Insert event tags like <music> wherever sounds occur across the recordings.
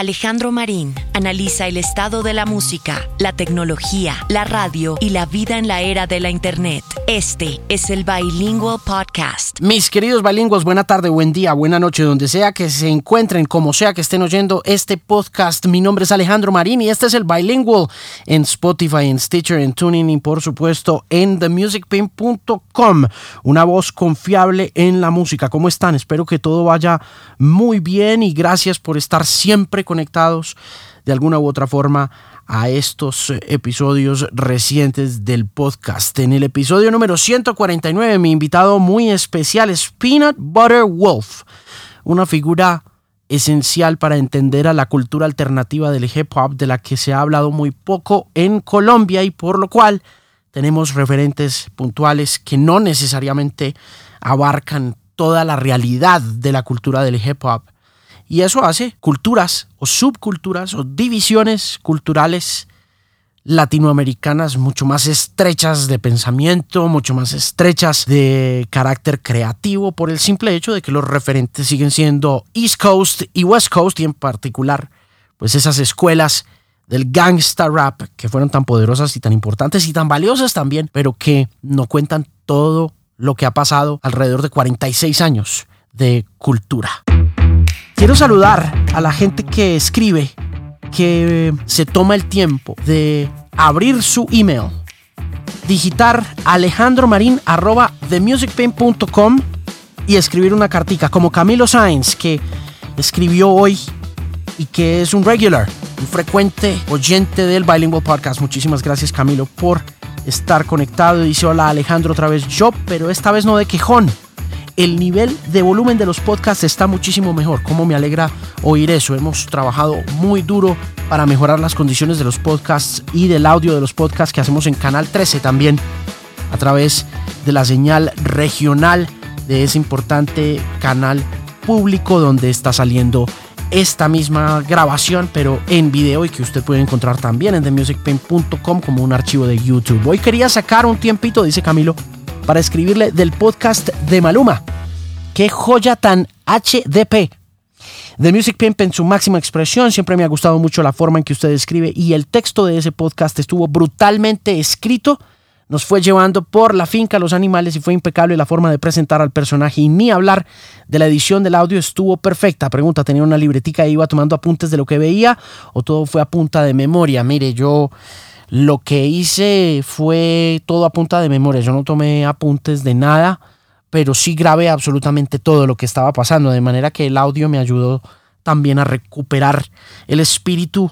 Alejandro Marín analiza el estado de la música, la tecnología, la radio y la vida en la era de la Internet. Este es el Bilingual Podcast. Mis queridos bilingües, buena tarde, buen día, buena noche, donde sea que se encuentren, como sea que estén oyendo este podcast. Mi nombre es Alejandro Marín y este es el Bilingual en Spotify, en Stitcher, en Tuning y por supuesto en themusicpin.com. Una voz confiable en la música. ¿Cómo están? Espero que todo vaya muy bien y gracias por estar siempre conectados de alguna u otra forma a estos episodios recientes del podcast. En el episodio número 149 mi invitado muy especial es Peanut Butter Wolf, una figura esencial para entender a la cultura alternativa del hip hop de la que se ha hablado muy poco en Colombia y por lo cual tenemos referentes puntuales que no necesariamente abarcan toda la realidad de la cultura del hip hop y eso hace culturas o subculturas o divisiones culturales latinoamericanas mucho más estrechas de pensamiento, mucho más estrechas de carácter creativo por el simple hecho de que los referentes siguen siendo East Coast y West Coast y en particular pues esas escuelas del gangsta rap que fueron tan poderosas y tan importantes y tan valiosas también, pero que no cuentan todo lo que ha pasado alrededor de 46 años de cultura. Quiero saludar a la gente que escribe, que se toma el tiempo de abrir su email, digitar alejandromarin arroba themusicpain.com y escribir una cartica, como Camilo Sainz, que escribió hoy y que es un regular, un frecuente oyente del Bilingual Podcast. Muchísimas gracias Camilo por estar conectado. Dice hola Alejandro otra vez yo, pero esta vez no de quejón el nivel de volumen de los podcasts está muchísimo mejor. Como me alegra oír eso. Hemos trabajado muy duro para mejorar las condiciones de los podcasts y del audio de los podcasts que hacemos en Canal 13 también a través de la señal regional de ese importante canal público donde está saliendo esta misma grabación, pero en video y que usted puede encontrar también en themusicpain.com como un archivo de YouTube. Hoy quería sacar un tiempito, dice Camilo, para escribirle del podcast de Maluma. ¡Qué joya tan HDP! The Music Pimp en su máxima expresión. Siempre me ha gustado mucho la forma en que usted escribe y el texto de ese podcast estuvo brutalmente escrito. Nos fue llevando por la finca los animales y fue impecable la forma de presentar al personaje y ni hablar de la edición del audio estuvo perfecta. Pregunta, ¿tenía una libretica e iba tomando apuntes de lo que veía o todo fue a punta de memoria? Mire, yo lo que hice fue todo a punta de memoria. Yo no tomé apuntes de nada, pero sí grabé absolutamente todo lo que estaba pasando, de manera que el audio me ayudó también a recuperar el espíritu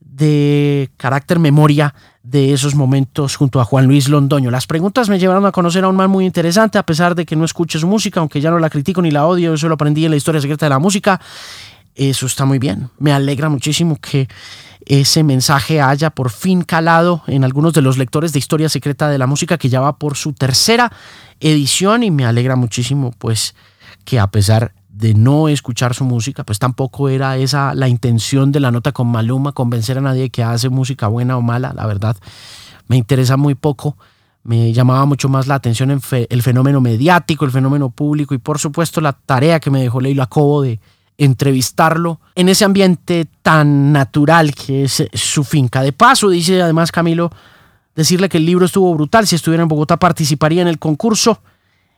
de carácter memoria de esos momentos junto a Juan Luis Londoño. Las preguntas me llevaron a conocer a un man muy interesante, a pesar de que no escuche su música, aunque ya no la critico ni la odio, eso lo aprendí en la historia secreta de la música. Eso está muy bien. Me alegra muchísimo que ese mensaje haya por fin calado en algunos de los lectores de Historia Secreta de la Música que ya va por su tercera edición y me alegra muchísimo pues que a pesar de no escuchar su música, pues tampoco era esa la intención de la nota con Maluma, convencer a nadie que hace música buena o mala, la verdad. Me interesa muy poco, me llamaba mucho más la atención el fenómeno mediático, el fenómeno público y por supuesto la tarea que me dejó Leila Cobo de entrevistarlo en ese ambiente tan natural que es su finca. De paso, dice además Camilo, decirle que el libro estuvo brutal. Si estuviera en Bogotá participaría en el concurso.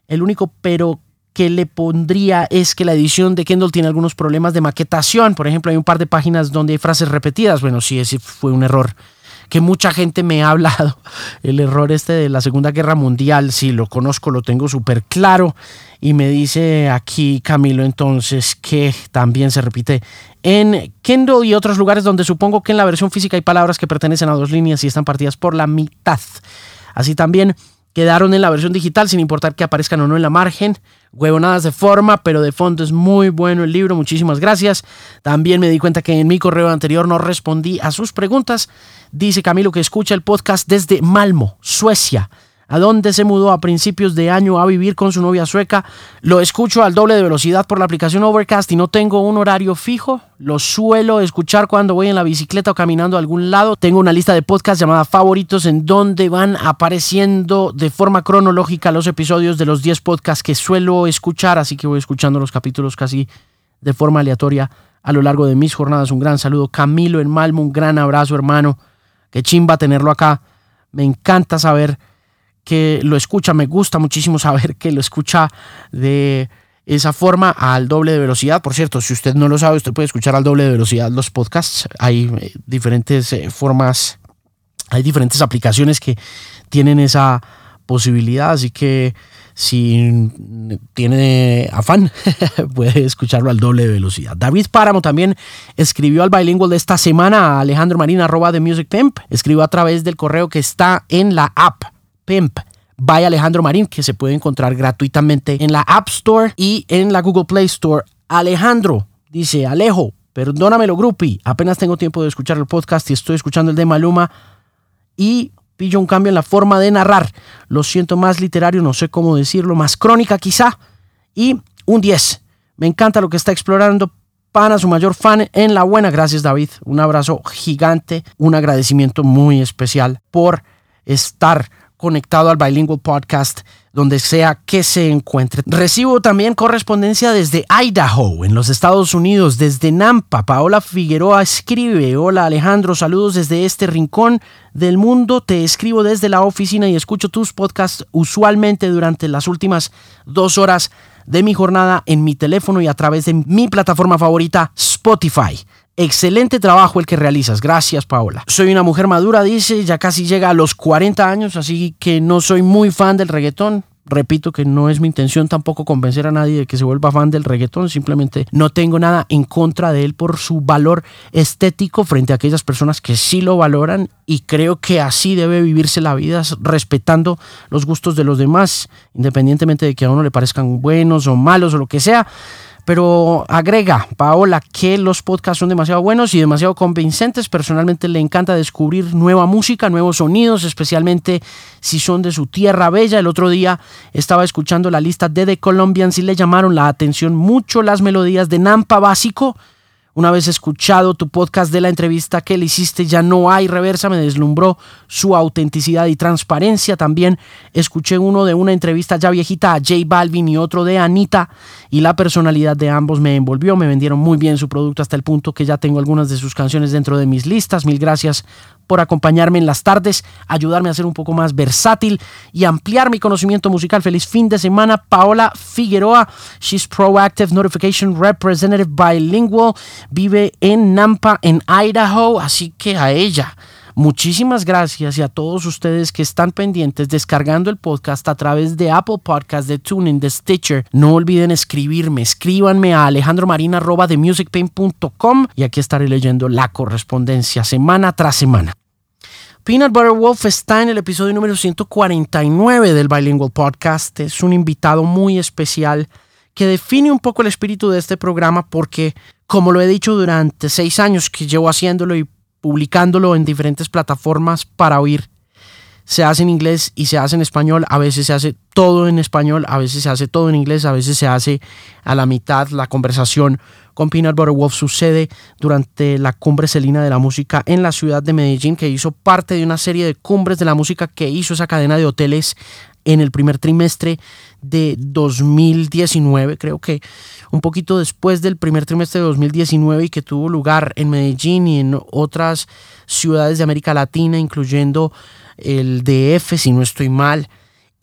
El único pero que le pondría es que la edición de Kendall tiene algunos problemas de maquetación. Por ejemplo, hay un par de páginas donde hay frases repetidas. Bueno, sí, ese fue un error que mucha gente me ha hablado. <laughs> El error este de la Segunda Guerra Mundial, sí, lo conozco, lo tengo súper claro. Y me dice aquí Camilo entonces que también se repite en Kindle y otros lugares donde supongo que en la versión física hay palabras que pertenecen a dos líneas y están partidas por la mitad. Así también quedaron en la versión digital sin importar que aparezcan o no en la margen. Huevonadas de forma, pero de fondo es muy bueno el libro. Muchísimas gracias. También me di cuenta que en mi correo anterior no respondí a sus preguntas. Dice Camilo que escucha el podcast desde Malmo, Suecia a dónde se mudó a principios de año a vivir con su novia sueca. Lo escucho al doble de velocidad por la aplicación Overcast y no tengo un horario fijo. Lo suelo escuchar cuando voy en la bicicleta o caminando a algún lado. Tengo una lista de podcasts llamada favoritos en donde van apareciendo de forma cronológica los episodios de los 10 podcasts que suelo escuchar, así que voy escuchando los capítulos casi de forma aleatoria a lo largo de mis jornadas. Un gran saludo. Camilo en Malmo, un gran abrazo, hermano. Qué chimba tenerlo acá. Me encanta saber que lo escucha. Me gusta muchísimo saber que lo escucha de esa forma al doble de velocidad. Por cierto, si usted no lo sabe, usted puede escuchar al doble de velocidad los podcasts. Hay eh, diferentes eh, formas, hay diferentes aplicaciones que tienen esa posibilidad, así que si tiene afán, <laughs> puede escucharlo al doble de velocidad. David Páramo también escribió al bilingual de esta semana a Alejandro Marín, arroba de Music Pimp. Escribió a través del correo que está en la app Pimp by Alejandro Marín, que se puede encontrar gratuitamente en la App Store y en la Google Play Store. Alejandro dice, Alejo, perdónamelo, Grupi, apenas tengo tiempo de escuchar el podcast y estoy escuchando el de Maluma y pillo un cambio en la forma de narrar. Lo siento más literario, no sé cómo decirlo, más crónica quizá. Y un 10. Me encanta lo que está explorando. Pana, su mayor fan en la buena. Gracias, David. Un abrazo gigante, un agradecimiento muy especial por estar conectado al Bilingual Podcast, donde sea que se encuentre. Recibo también correspondencia desde Idaho, en los Estados Unidos, desde Nampa. Paola Figueroa escribe, hola Alejandro, saludos desde este rincón del mundo. Te escribo desde la oficina y escucho tus podcasts usualmente durante las últimas dos horas de mi jornada en mi teléfono y a través de mi plataforma favorita, Spotify. Excelente trabajo el que realizas. Gracias, Paola. Soy una mujer madura, dice, ya casi llega a los 40 años, así que no soy muy fan del reggaetón. Repito que no es mi intención tampoco convencer a nadie de que se vuelva fan del reggaetón, simplemente no tengo nada en contra de él por su valor estético frente a aquellas personas que sí lo valoran y creo que así debe vivirse la vida respetando los gustos de los demás, independientemente de que a uno le parezcan buenos o malos o lo que sea. Pero agrega, Paola, que los podcasts son demasiado buenos y demasiado convincentes. Personalmente le encanta descubrir nueva música, nuevos sonidos, especialmente si son de su tierra bella. El otro día estaba escuchando la lista de The Colombians y le llamaron la atención mucho las melodías de Nampa Básico una vez escuchado tu podcast de la entrevista que le hiciste, ya no hay reversa, me deslumbró su autenticidad y transparencia. También escuché uno de una entrevista ya viejita a J Balvin y otro de Anita y la personalidad de ambos me envolvió, me vendieron muy bien su producto hasta el punto que ya tengo algunas de sus canciones dentro de mis listas. Mil gracias por acompañarme en las tardes, ayudarme a ser un poco más versátil y ampliar mi conocimiento musical. Feliz fin de semana, Paola Figueroa. She's Proactive Notification Representative Bilingual. Vive en Nampa, en Idaho, así que a ella. Muchísimas gracias y a todos ustedes que están pendientes descargando el podcast a través de Apple Podcast, de TuneIn, de Stitcher. No olviden escribirme, escríbanme a alejandromarina.com y aquí estaré leyendo la correspondencia semana tras semana. Peanut Butter Wolf está en el episodio número 149 del Bilingual Podcast. Es un invitado muy especial que define un poco el espíritu de este programa porque, como lo he dicho durante seis años que llevo haciéndolo y publicándolo en diferentes plataformas para oír. Se hace en inglés y se hace en español, a veces se hace todo en español, a veces se hace todo en inglés, a veces se hace a la mitad. La conversación con Peanut Butter Wolf sucede durante la cumbre celina de la música en la ciudad de Medellín, que hizo parte de una serie de cumbres de la música que hizo esa cadena de hoteles en el primer trimestre de 2019, creo que un poquito después del primer trimestre de 2019 y que tuvo lugar en Medellín y en otras ciudades de América Latina, incluyendo el DF, si no estoy mal.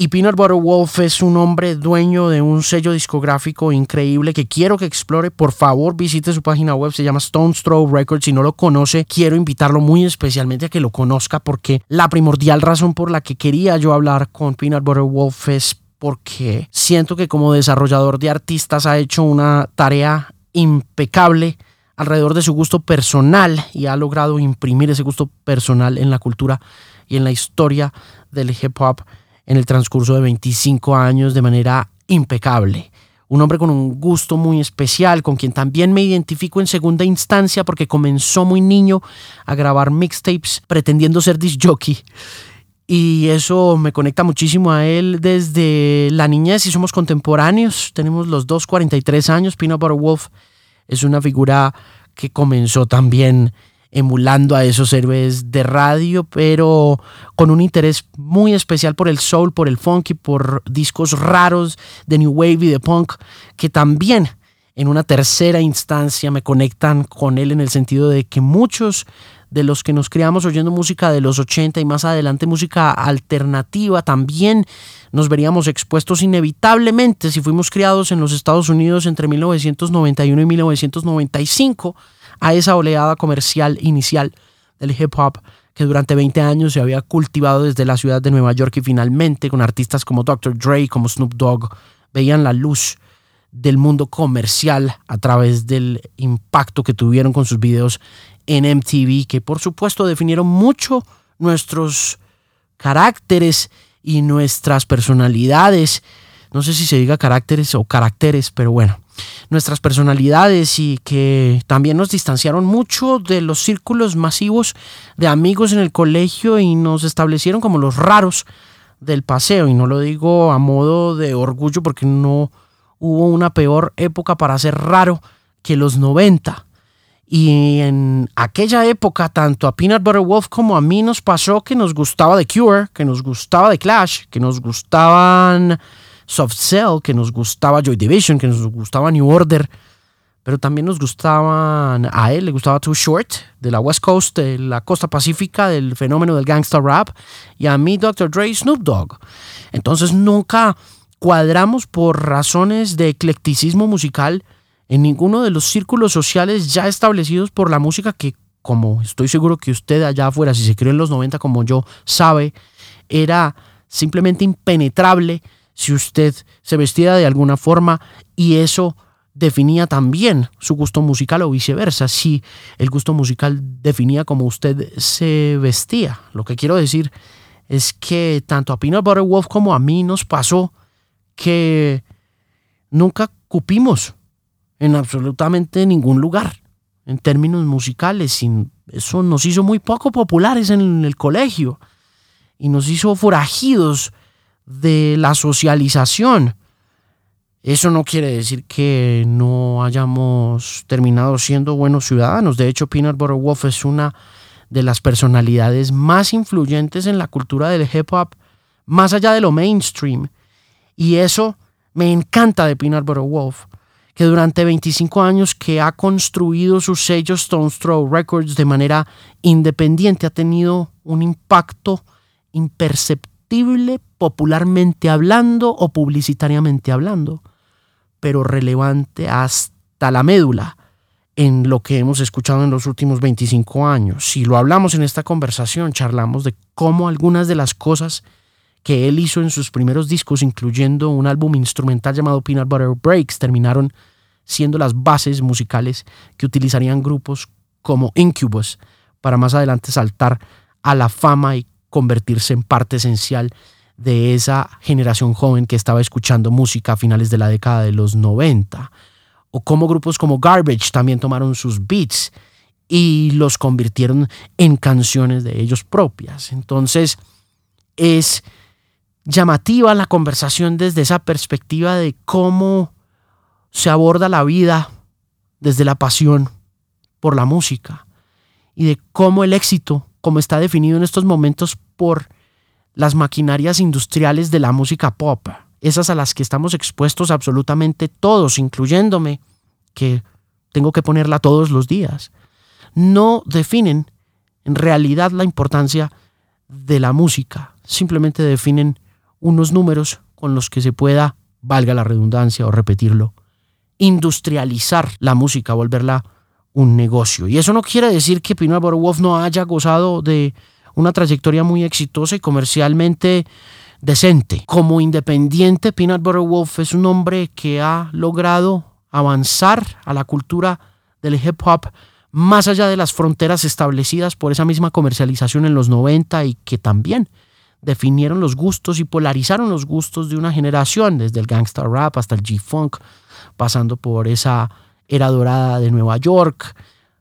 Y Peanut Butter Wolf es un hombre dueño de un sello discográfico increíble que quiero que explore. Por favor, visite su página web, se llama Stone's Throw Records. Si no lo conoce, quiero invitarlo muy especialmente a que lo conozca porque la primordial razón por la que quería yo hablar con Peanut Butter Wolf es porque siento que como desarrollador de artistas ha hecho una tarea impecable alrededor de su gusto personal y ha logrado imprimir ese gusto personal en la cultura y en la historia del hip hop en el transcurso de 25 años de manera impecable. Un hombre con un gusto muy especial, con quien también me identifico en segunda instancia porque comenzó muy niño a grabar mixtapes pretendiendo ser disc jockey. Y eso me conecta muchísimo a él desde la niñez y somos contemporáneos. Tenemos los dos 43 años. Peanut Butter Wolf es una figura que comenzó también emulando a esos héroes de radio, pero con un interés muy especial por el soul, por el funk y por discos raros de New Wave y de punk, que también en una tercera instancia me conectan con él en el sentido de que muchos de los que nos criamos oyendo música de los 80 y más adelante música alternativa, también nos veríamos expuestos inevitablemente si fuimos criados en los Estados Unidos entre 1991 y 1995 a esa oleada comercial inicial del hip hop que durante 20 años se había cultivado desde la ciudad de Nueva York y finalmente con artistas como Dr. Dre, como Snoop Dogg, veían la luz del mundo comercial a través del impacto que tuvieron con sus videos en MTV, que por supuesto definieron mucho nuestros caracteres y nuestras personalidades. No sé si se diga caracteres o caracteres, pero bueno, nuestras personalidades y que también nos distanciaron mucho de los círculos masivos de amigos en el colegio y nos establecieron como los raros del paseo. Y no lo digo a modo de orgullo porque no hubo una peor época para ser raro que los 90. Y en aquella época, tanto a Peanut Butter Wolf como a mí nos pasó que nos gustaba The Cure, que nos gustaba The Clash, que nos gustaban Soft Cell, que nos gustaba Joy Division, que nos gustaba New Order, pero también nos gustaban, a él le gustaba Too Short, de la West Coast, de la costa pacífica, del fenómeno del gangsta rap, y a mí Dr. Dre Snoop Dogg. Entonces nunca cuadramos por razones de eclecticismo musical en ninguno de los círculos sociales ya establecidos por la música que, como estoy seguro que usted allá afuera, si se crió en los 90 como yo, sabe, era simplemente impenetrable si usted se vestía de alguna forma y eso definía también su gusto musical o viceversa, si el gusto musical definía como usted se vestía. Lo que quiero decir es que tanto a Peanut Butter Wolf como a mí nos pasó que nunca cupimos en absolutamente ningún lugar en términos musicales. Eso nos hizo muy poco populares en el colegio y nos hizo forajidos de la socialización. Eso no quiere decir que no hayamos terminado siendo buenos ciudadanos. De hecho, Peanut Butter Wolf es una de las personalidades más influyentes en la cultura del hip hop, más allá de lo mainstream. Y eso me encanta de Peanut Butter Wolf que durante 25 años que ha construido su sello Stone's Throw Records de manera independiente ha tenido un impacto imperceptible popularmente hablando o publicitariamente hablando, pero relevante hasta la médula en lo que hemos escuchado en los últimos 25 años. Si lo hablamos en esta conversación, charlamos de cómo algunas de las cosas que él hizo en sus primeros discos, incluyendo un álbum instrumental llamado Peanut Butter Breaks, terminaron siendo las bases musicales que utilizarían grupos como Incubus para más adelante saltar a la fama y convertirse en parte esencial de esa generación joven que estaba escuchando música a finales de la década de los 90. O como grupos como Garbage también tomaron sus beats y los convirtieron en canciones de ellos propias. Entonces es llamativa la conversación desde esa perspectiva de cómo se aborda la vida desde la pasión por la música y de cómo el éxito, como está definido en estos momentos por las maquinarias industriales de la música pop, esas a las que estamos expuestos absolutamente todos, incluyéndome, que tengo que ponerla todos los días, no definen en realidad la importancia de la música, simplemente definen unos números con los que se pueda, valga la redundancia o repetirlo, industrializar la música, volverla un negocio. Y eso no quiere decir que Peanut Butter Wolf no haya gozado de una trayectoria muy exitosa y comercialmente decente. Como independiente, Peanut Butter Wolf es un hombre que ha logrado avanzar a la cultura del hip hop más allá de las fronteras establecidas por esa misma comercialización en los 90 y que también definieron los gustos y polarizaron los gustos de una generación, desde el gangsta rap hasta el G-Funk, pasando por esa era dorada de Nueva York.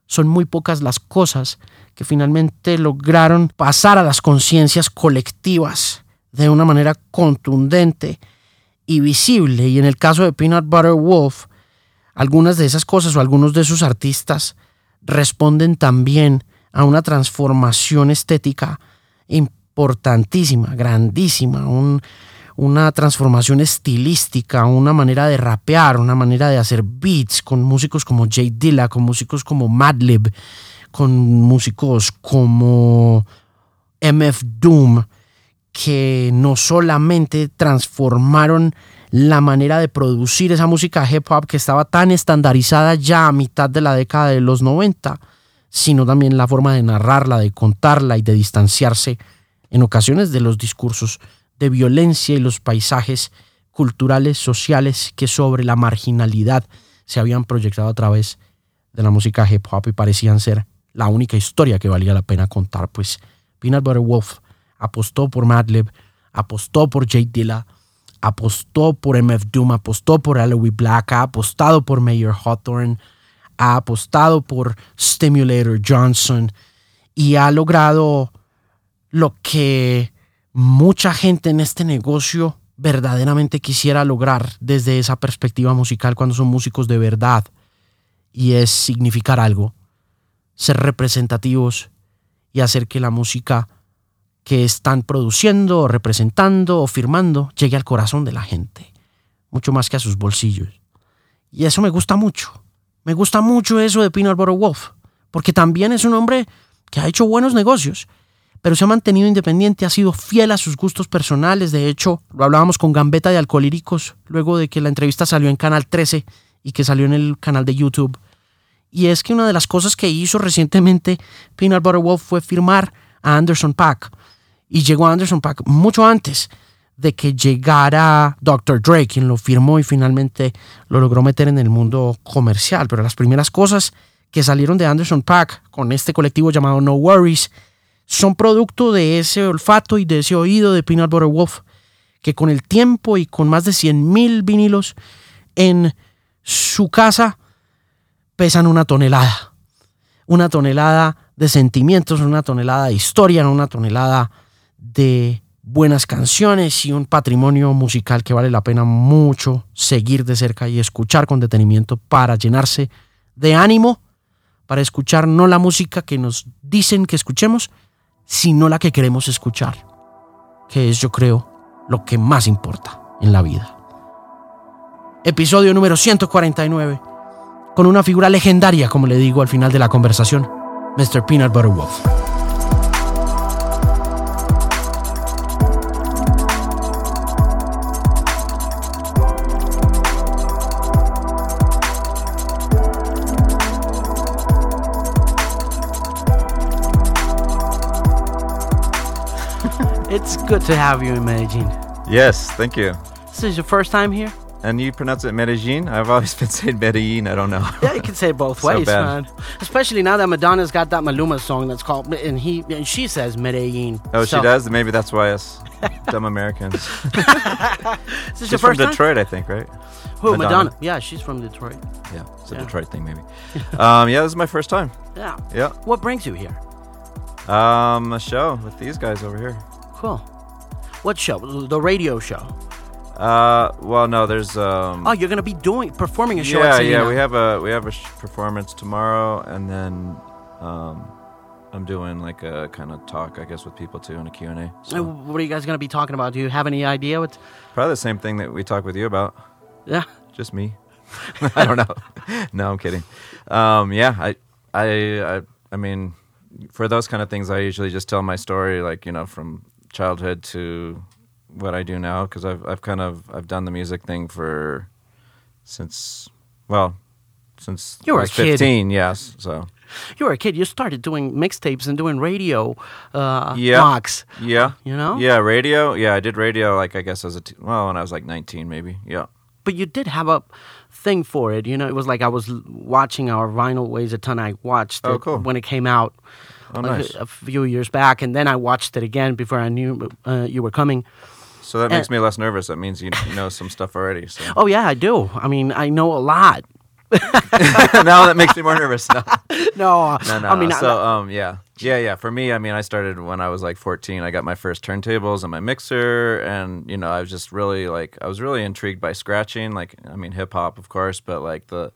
Son muy pocas las cosas que finalmente lograron pasar a las conciencias colectivas de una manera contundente y visible. Y en el caso de Peanut Butter Wolf, algunas de esas cosas o algunos de sus artistas responden también a una transformación estética importantísima, grandísima, un, una transformación estilística, una manera de rapear, una manera de hacer beats con músicos como Jay Dilla, con músicos como Madlib, con músicos como MF Doom, que no solamente transformaron la manera de producir esa música hip hop que estaba tan estandarizada ya a mitad de la década de los 90, sino también la forma de narrarla, de contarla y de distanciarse en ocasiones de los discursos de violencia y los paisajes culturales, sociales que sobre la marginalidad se habían proyectado a través de la música hip hop y parecían ser la única historia que valía la pena contar, pues. Peanut Butter Wolf apostó por Madlib, apostó por Jay Dilla, apostó por MF Doom, apostó por Aloe Black, ha apostado por Mayor Hawthorne, ha apostado por Stimulator Johnson y ha logrado lo que mucha gente en este negocio verdaderamente quisiera lograr desde esa perspectiva musical cuando son músicos de verdad y es significar algo, ser representativos y hacer que la música que están produciendo, representando o firmando llegue al corazón de la gente, mucho más que a sus bolsillos. Y eso me gusta mucho. Me gusta mucho eso de Peanut Butter Wolf, porque también es un hombre que ha hecho buenos negocios pero se ha mantenido independiente, ha sido fiel a sus gustos personales. De hecho, lo hablábamos con Gambetta de Alcolíricos, luego de que la entrevista salió en Canal 13 y que salió en el canal de YouTube. Y es que una de las cosas que hizo recientemente Peanut Butter Wolf fue firmar a Anderson Pack. Y llegó a Anderson Pack mucho antes de que llegara Dr. Dre, quien lo firmó y finalmente lo logró meter en el mundo comercial. Pero las primeras cosas que salieron de Anderson Pack con este colectivo llamado No Worries son producto de ese olfato y de ese oído de Peanut Butter Wolf, que con el tiempo y con más de 100.000 vinilos en su casa pesan una tonelada. Una tonelada de sentimientos, una tonelada de historia, una tonelada de buenas canciones y un patrimonio musical que vale la pena mucho seguir de cerca y escuchar con detenimiento para llenarse de ánimo, para escuchar no la música que nos dicen que escuchemos, sino la que queremos escuchar, que es yo creo lo que más importa en la vida. Episodio número 149, con una figura legendaria, como le digo al final de la conversación, Mr. Peanut Butter Wolf. Good to have you in Medellin. Yes, thank you. This is your first time here? And you pronounce it Medellin? I've always <laughs> been saying Medellin. I don't know. Yeah, you can say it both <laughs> So ways, bad. man. Especially now that Madonna's got that Maluma song that's called, and he and she says Medellin. Oh, So, she does? Maybe that's why us dumb Americans. <laughs> Is this She's your from first time? Detroit, I think, right? Who, Madonna? Madonna. Yeah, she's from Detroit. Yeah, it's a Yeah. Detroit thing, maybe. um, yeah, this is my first time. Yeah. Yeah. What brings you here? Um, a show with these guys over here. Cool. What show? The radio show. Uh, well, no, there's um. Oh, you're gonna be doing performing a show yeah, at yeah, we have a we have a sh- performance tomorrow, and then um, I'm doing like a kind of talk, I guess, with people too, and a Q and A. Uh, So What are you guys gonna be talking about? Do you have any idea what? probably the same thing that we talked with you about. Yeah. Just me. <laughs> I don't know. <laughs> no, I'm kidding. Um, yeah, I, I, I, I mean, for those kind of things, I usually just tell my story, like you know, from childhood to what I do now, because I've, I've kind of, I've done the music thing for since, well, since You I were a kid. 15. Yes, so You were a kid. You started doing mixtapes and doing radio uh, Yeah. mocks. yeah, You know. yeah, radio. Yeah, I did radio, like I guess as a t- well, when I was like 19, maybe. Yeah. But you did have a thing for it. You know, it was like I was watching our vinyl weighs a ton. I watched Oh, cool. when it came out. Oh, like, nice. a, a few years back, and then I watched it again before I knew uh, you were coming. So that makes Uh, me less nervous. That means you know some stuff already. So Oh yeah, I do. I mean, I know a lot. <laughs> <laughs> now that makes me more nervous. No. No, no, no. I mean, so um, yeah, yeah, yeah. For me, I mean, I started when I was like 14. I got my first turntables and my mixer, and you know, I was just really like, I was really intrigued by scratching. Like, I mean, hip hop, of course, but like the,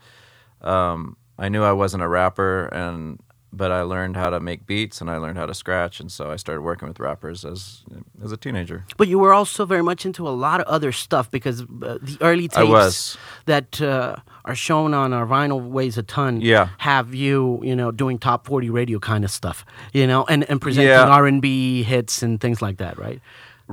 um, I knew I wasn't a rapper, and but I learned how to make beats and I learned how to scratch, and so I started working with rappers as as a teenager. But you were also very much into a lot of other stuff because uh, the early I tapes was. that uh, are shown on our vinyl weighs a ton. Yeah. have you you know doing top forty radio kind of stuff, you know, and and presenting Yeah. R and B hits and things like that, right?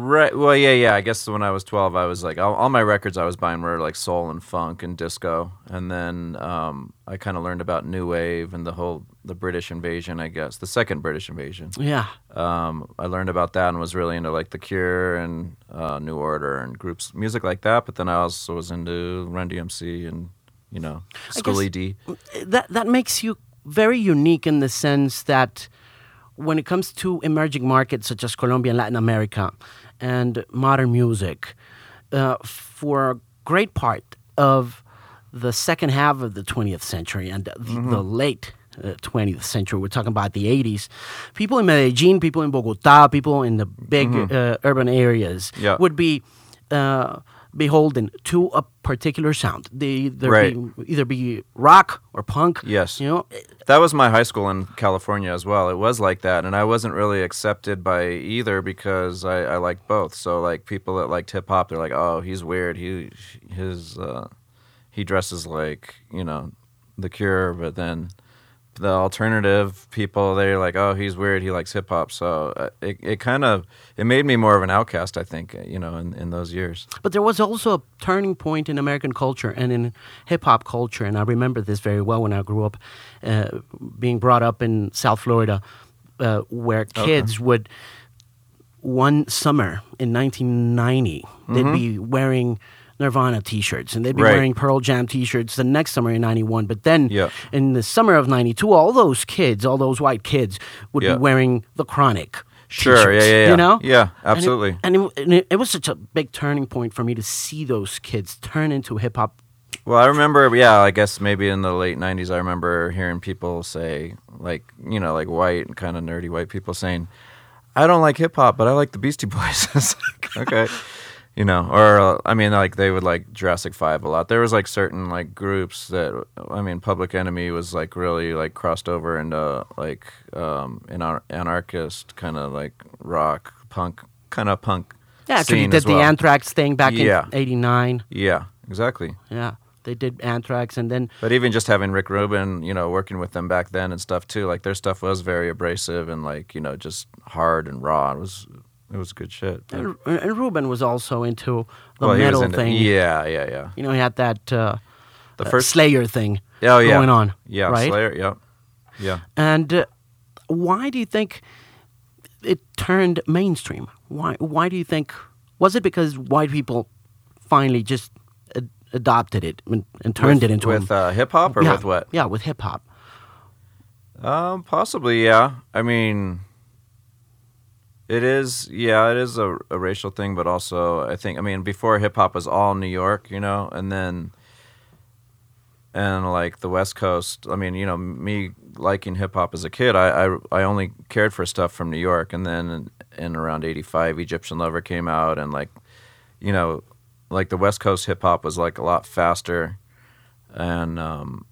Right. Well, yeah, yeah. I guess when I was 12, I was like, all, all my records I was buying were like soul and funk and disco. And then um, I kind of learned about new wave and the whole the British invasion. I guess the second British invasion. Yeah, Um, I learned about that and was really into like The Cure and uh, New Order and groups music like that. But then I also was into Run DMC and you know Schoolly D. that that makes you very unique in the sense that when it comes to emerging markets such as Colombia and Latin America and modern music, uh, for a great part of the second half of the 20th century and the, Mm-hmm. the late uh, 20th century, we're talking about the 80s, people in Medellin, people in Bogota, people in the big uh, urban areas Mm-hmm. Yeah. would be uh, beholden to a particular sound. They either, Right. be, either be rock or punk. Yes. You know, That was my high school in California as well. It was like that, and I wasn't really accepted by either because I, I liked both. So like people that liked hip hop, they're like, "Oh, he's weird. He his uh, he dresses like you know the Cure," but then the alternative people they're like, "Oh, he's weird. He likes hip hop." So uh, it it kind of it made me more of an outcast, I think. You know, in, in those years. But there was also a turning point in American culture and in hip hop culture, and I remember this very well when I grew up, uh, being brought up in South Florida, uh, where kids would one summer in 1990 they'd be wearing Nirvana T-shirts and they'd be. Right. wearing Pearl Jam T-shirts the next summer in '91. But then Yeah. in the summer of '92, all those kids, all those white kids, would Yeah. be wearing the Chronic. Sure, yeah, yeah, yeah. You know, Yeah, And it- absolutely. And it, and it, it was such a big turning point for me to see those kids turn into hip hop. Well, I remember, yeah, I guess maybe in the late '90s, I remember hearing people say, like, you know, like white, and kind of nerdy white people saying, "I don't like hip hop, but I like the Beastie Boys." <laughs> Like, okay, you know, or uh, I mean, like they would like Jurassic Five a lot. There was like certain like groups that, I mean, Public Enemy was like really like crossed over into like um, an anar- anarchist kind of like rock punk kind of punk. Yeah, actually, scene did as the well. Anthrax thing back Yeah. in '89. Yeah, exactly. Yeah, they did Anthrax, and then But even just having Rick Rubin, you know, working with them back then and stuff too, like their stuff was very abrasive and like you know just hard and raw. It was it was good shit. and, and Rubin was also into the Well, metal into- thing. Yeah, yeah, yeah. You know, he had that uh, The uh, first Slayer thing oh yeah going on. Yeah, right? Slayer. Yeah, yeah. And uh, why do you think it turned mainstream? Why? Why do you think? Was it because white people finally just ad- adopted it and, and turned with, it into with a, uh, hip hop or yeah, with what? Yeah, with hip hop. Um, possibly, yeah. I mean, it is, yeah, it is a, a racial thing, but also I think, I mean, before hip hop was all New York, you know, and then, and like the West Coast. I mean, you know, me liking hip hop as a kid, I, I I only cared for stuff from New York, and then in, in around '85, Egyptian Lover came out, and like, you know, like the West Coast hip hop was like a lot faster, and um,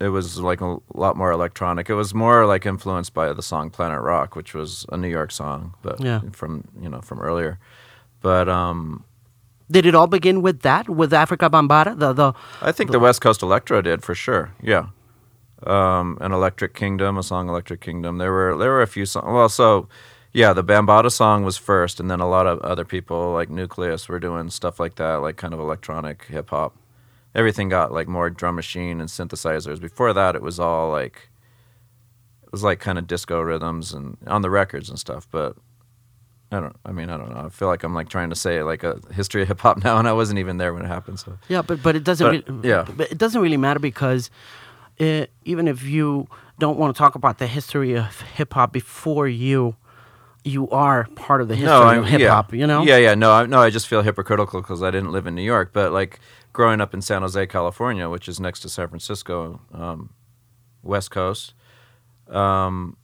it was like a lot more electronic. It was more like influenced by the song Planet Rock, which was a New York song, but Yeah. from you know from earlier. But um, Did it all begin with that? With Afrika Bambaataa? The the I think the West Coast Electro did for sure. Yeah, um, an Electric Kingdom, a song Electric Kingdom. There were there were a few songs. Well, so yeah, the Bambaataa song was first, and then a lot of other people like Newcleus were doing stuff like that, like kind of electronic hip hop. Everything got like more drum machine and synthesizers. Before that, it was all like it was like kind of disco rhythms and on the records and stuff. But I don't. I mean, I don't know. I feel like I'm like trying to say like a history of <laughs> hip hop now, and I wasn't even there when it happened. So Yeah, but but it doesn't. But, really, yeah. but it doesn't really matter because uh, even if you don't want to talk about the history of hip hop before you, you are part of the history I- of hip yeah. hop. You know. Yeah, yeah. No, I, no. I just feel hypocritical because I didn't live in New York. But like growing up in San Jose, California, which is next to San Francisco, um, West Coast. Um,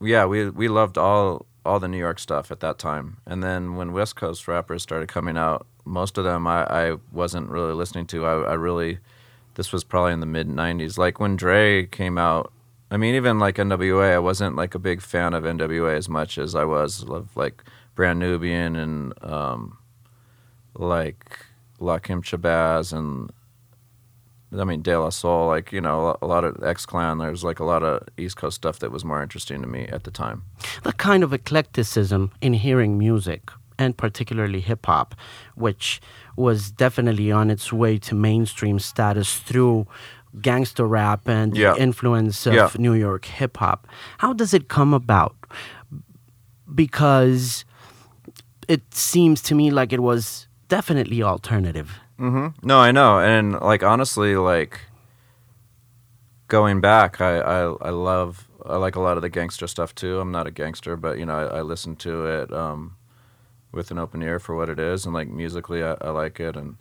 yeah, we we loved all all the New York stuff at that time. And then when West Coast rappers started coming out, most of them I, I wasn't really listening to. I, I really this was probably in the mid '90s. Like when Dre came out I mean, even like NWA, I wasn't like a big fan of NWA as much as I was of like Brand Nubian and um, like Lakim Shabazz and I mean De La Soul. Like you know, a lot of X Clan. There's like a lot of East Coast stuff that was more interesting to me at the time. The kind of eclecticism in hearing music, and particularly hip hop, which was definitely on its way to mainstream status through gangster rap and Yeah. the influence of Yeah. New York hip hop. How does it come about? Because it seems to me like it was definitely alternative. No, I know, and like honestly, like going back, I, I I love I like a lot of the gangster stuff too. I'm not a gangster, but you know I, I listen to it um, with an open ear for what it is, and like musically, I, I like it, and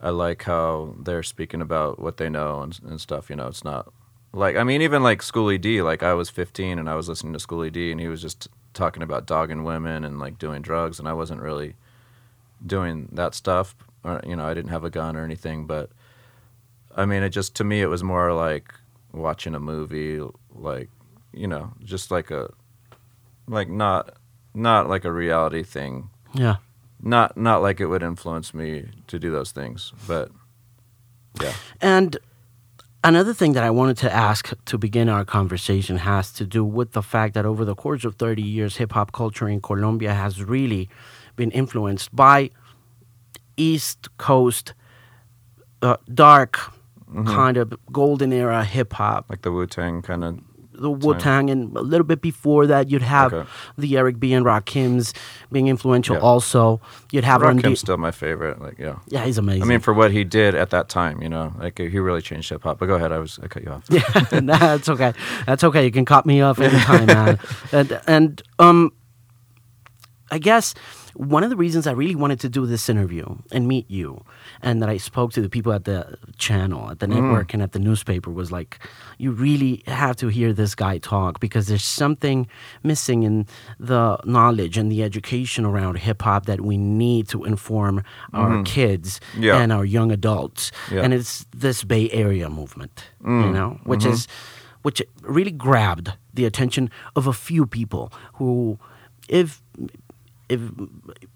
I like how they're speaking about what they know and, and stuff. You know, it's not like I mean, even like Schoolly D. Like I was 15 and I was listening to Schoolly D, and he was just talking about dogging women and like doing drugs, and I wasn't really doing that stuff. Or, you know, I didn't have a gun or anything, but I mean, it just to me, it was more like watching a movie, like you know, just like a like not not like a reality thing. Yeah. Not not like it would influence me to do those things, but yeah. And another thing that I wanted to ask to begin our conversation has to do with the fact that over the course of 30 years, hip hop culture in Colombia has really been influenced by East Coast uh, dark kind of golden era hip hop. Like the Wu Tang kind of The Wu Tang, and a little bit before that, you'd have Okay. the Eric B. and Rakims being influential Yeah. also. You'd have Rakim's D- still my favorite. Like yeah. Yeah, he's amazing. I mean, for what he did at that time, you know, like he really changed hip hop. But go ahead, I was I cut you off. Yeah, <laughs> that's okay. That's okay. You can cut me off anytime, man. <laughs> And and um, I guess one of the reasons I really wanted to do this interview and meet you, and that I spoke to the people at the channel, at the mm. network, and at the newspaper was like, you really have to hear this guy talk because there's something missing in the knowledge and the education around hip hop that we need to inform our mm. kids Yeah. and our young adults. Yeah. And it's this Bay Area movement, you mm. know, which mm-hmm. is which really grabbed the attention of a few people who, if if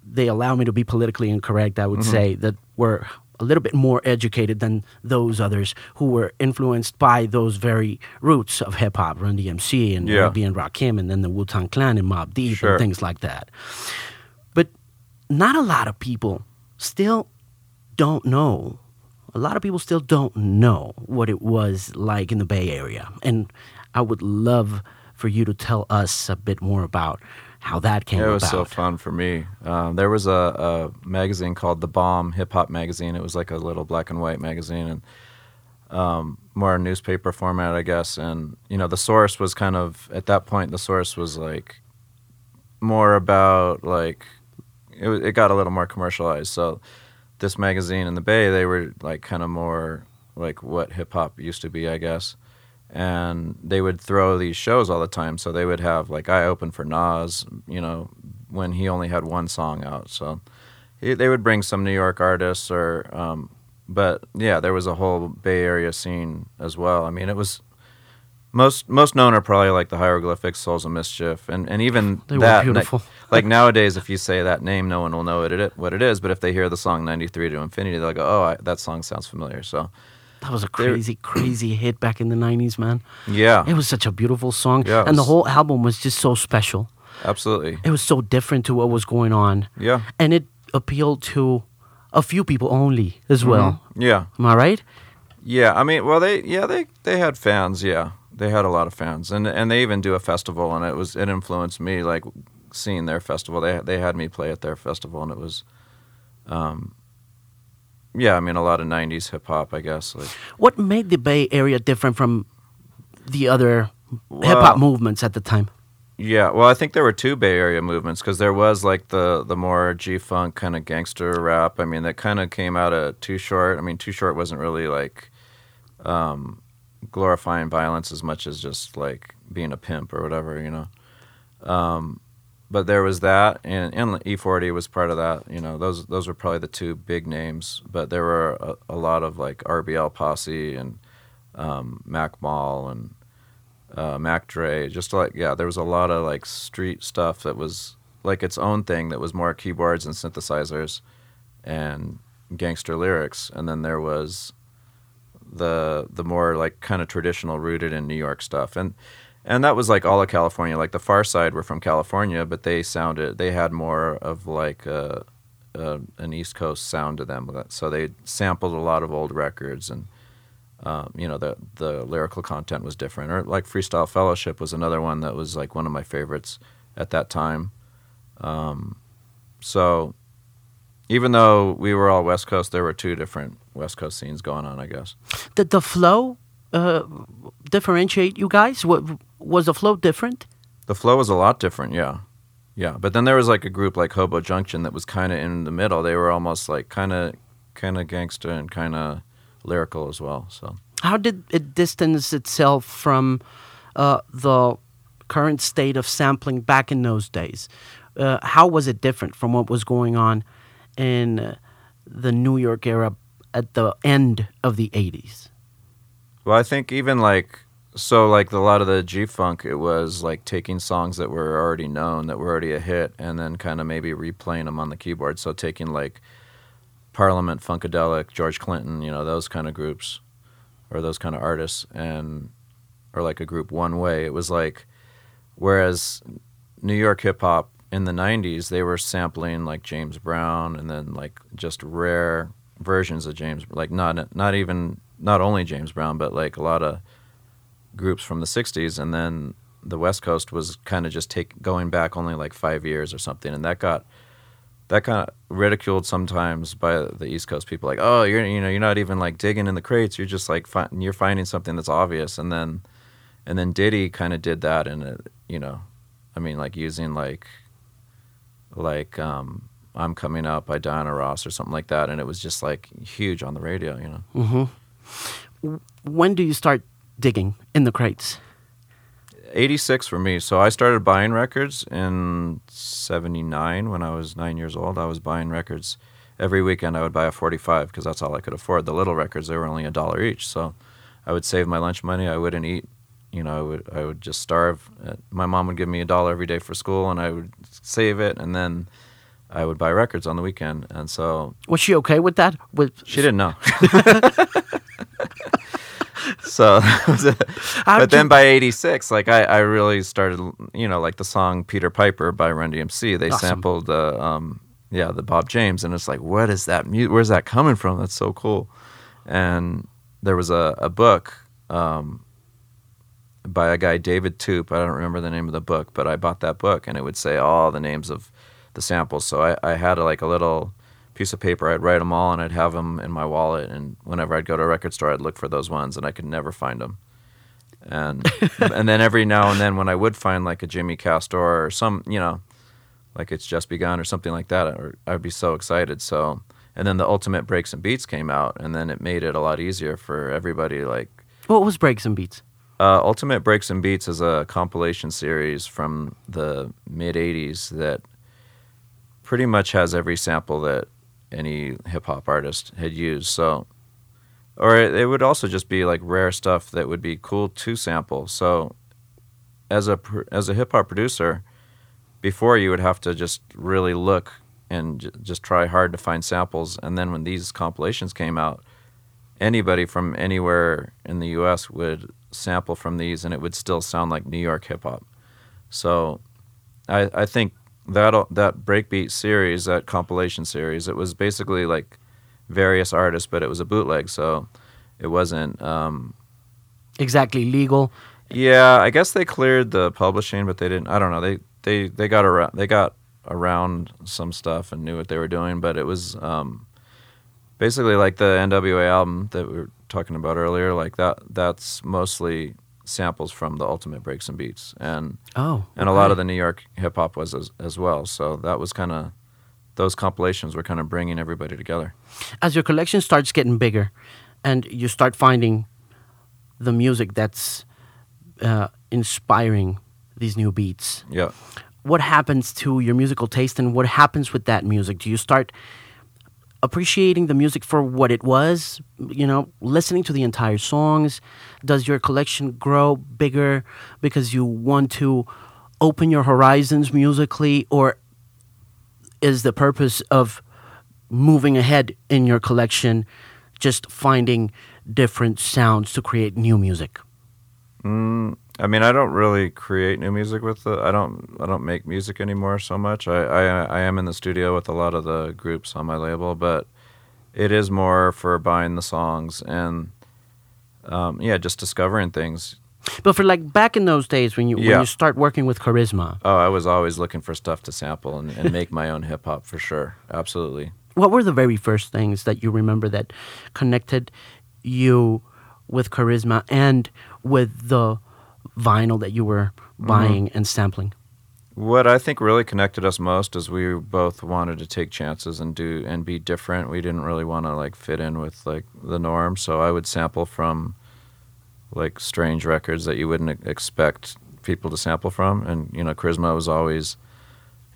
they allow me to be politically incorrect, I would mm-hmm. say that were a little bit more educated than those others who were influenced by those very roots of hip hop, Run DMC and Yeah. Eric B. and Rakim, and then the Wu Tang Clan and Mobb Deep Sure. and things like that. But not a lot of people still don't know. A lot of people still don't know what it was like in the Bay Area. And I would love for you to tell us a bit more about how that came it was about. so fun for me. Um, there was a, a magazine called The Bomb Hip Hop Magazine. It was like a little black and white magazine and um, more newspaper format, I guess. And you know, the source was kind of at that point. The source was like more about like it. It got a little more commercialized. So this magazine in the Bay, they were like kind of more like what hip hop used to be, I guess and they would throw these shows all the time. So they would have like I opened for Nas, you know, when he only had one song out. So they would bring some New York artists, or um, but yeah, there was a whole Bay Area scene as well. I mean, it was most most known are probably like the hieroglyphics, Souls of Mischief, and and even They were that beautiful. <laughs> like nowadays, if you say that name, no one will know what it what it is. But if they hear the song "93 to Infinity," they'll go, "Oh, I, that song sounds familiar." So That was a crazy, crazy <clears throat> hit back in the 90s, man. yeah, It was such a beautiful song. Yeah, and the whole album was just so special. absolutely, It was so different to what was going on. yeah. And it appealed to a few people only as well. Yeah, Am I right? yeah. I mean, well, they yeah they they had fans. Yeah, they had a lot of fans, and and they even do a festival, and it was it influenced me like seeing their festival. They they had me play at their festival, and it was, um, yeah. I mean, a lot of '90s hip hop, I guess. Like, What made the Bay Area different from the other hip hop movements at the time? yeah. Well, I think there were two Bay Area movements because there was like the the more G funk kind of gangster rap. I mean, that kind of came out of Too Short. I mean, Too Short wasn't really like. Um, glorifying violence as much as just like being a pimp or whatever, you know. Um, but there was that, and, and E40 was part of that. You know, those those were probably the two big names. But there were a, a lot of like RBL Posse and um, Mac Mall and uh, Mac Dre, just like yeah, there was a lot of like street stuff that was like its own thing that was more keyboards and synthesizers and gangster lyrics, and then there was the the more like kind of traditional rooted in New York stuff and and that was like all of California like the Pharcyde were from California but they sounded they had more of like a, a, an East Coast sound to them so they sampled a lot of old records and um, you know the the lyrical content was different or like Freestyle Fellowship was another one that was like one of my favorites at that time um, so even though we were all West Coast there were two different West Coast scenes going on, I guess. Did the flow uh, differentiate you guys? What, was the flow different? The flow was a lot different, yeah. Yeah, but then there was like a group like Hobo Junction that was kind of in the middle. They were almost like kind of kind of gangster and kind of lyrical as well. So how did it distance itself from uh, the current state of sampling back in those days? Uh, how was it different from what was going on in uh, the New York era at the end of the 80s? Well, I think even like so like a lot of the G funk, it was like taking songs that were already known, that were already a hit, and then kind of maybe replaying them on the keyboard. So taking like Parliament, Funkadelic, George Clinton, you know, those kind of groups or those kind of artists, and or like a group One Way. It was like whereas New York hip hop in the '90s, they were sampling like James Brown and then like just rare versions of James, like not not even not only James Brown, but like a lot of groups from the '60s, and then the West Coast was kind of just take going back only like five years or something, and that got that kind of ridiculed sometimes by the East Coast people, like, oh, you're you know you're not even like digging in the crates, you're just like fi- you're finding something that's obvious, and then and then Diddy kind of did that, and it, you know, I mean, like using like like um I'm Coming Up by Diana Ross or something like that, and it was just like huge on the radio, you know. Mm-hmm. When do you start digging in the crates? 86 for me. So I started buying records in 79 when I was nine years old. I was buying records every weekend. I would buy a 45 because that's all I could afford. The little records, they were only a dollar each. So I would save my lunch money. I wouldn't eat. You know, I would I would just starve. Uh, my mom would give me a dollar every day for school, and I would save it, and then I would buy records on the weekend, and so was she okay with that? With she didn't know. <laughs> <laughs> so, <laughs> but then by '86, like I, I really started, you know, like the song "Peter Piper" by Run DMC. They awesome. sampled, uh, um, yeah, the Bob James, and it's like, what is that? Mu- Where's that coming from? That's so cool. And there was a a book. Um, by a guy David Toop. I don't remember the name of the book, but I bought that book, and it would say all the names of the samples. So I, I had a, like a little piece of paper. I'd write them all and I'd have them in my wallet. And whenever I'd go to a record store, I'd look for those ones, and I could never find them. And <laughs> and then every now and then, when I would find like a Jimmy Castor or some, you know, like it's just begun or something like that, or I'd be so excited. So and then the Ultimate Breaks and Beats came out, and then it made it a lot easier for everybody. Like, what was Breaks and Beats? Uh, Ultimate Breaks and Beats is a compilation series from the mid '80s that pretty much has every sample that any hip hop artist had used. So, or it, would also just be like rare stuff that would be cool to sample. So, as a as a hip hop producer, before you would have to just really look and j- just try hard to find samples. And then when these compilations came out, anybody from anywhere in the U.S. would sample from these, and it would still sound like New York hip hop. So, I, I think that that breakbeat series, that compilation series, it was basically like various artists, but it was a bootleg, so it wasn't um, exactly legal. Yeah, I guess they cleared the publishing, but they didn't. I don't know. They they they got around. They got around some stuff and knew what they were doing, but it was um, basically like the NWA album that we were talking about earlier. Like that. That's mostly samples from the Ultimate Breaks and Beats, and oh, and a lot of the New York hip hop was as, as well. So that was kind of those compilations were kind of bringing everybody together. As your collection starts getting bigger, and you start finding the music that's uh, inspiring these new beats. Yeah. What happens to your musical taste, and what happens with that music? Do you start appreciating the music for what it was, you know, listening to the entire songs? Does your collection grow bigger because you want to open your horizons musically, or is the purpose of moving ahead in your collection just finding different sounds to create new music? Mm, I mean, I don't really create new music with the. I don't. I don't make music anymore so much. I, I I am in the studio with a lot of the groups on my label, but it is more for buying the songs and um, yeah, just discovering things. But for like back in those days when you Yeah. when you start working with Charizma, Oh, I was always looking for stuff to sample and, and make my own hip hop for sure. Absolutely. what were the very first things that you remember that connected you with Charizma and with the vinyl that you were mm-hmm. buying and sampling? What I think really connected us most is we both wanted to take chances and do and be different. We didn't really want to like fit in with like the norm. So I would sample from like strange records that you wouldn't expect people to sample from, and you know, Charizma was always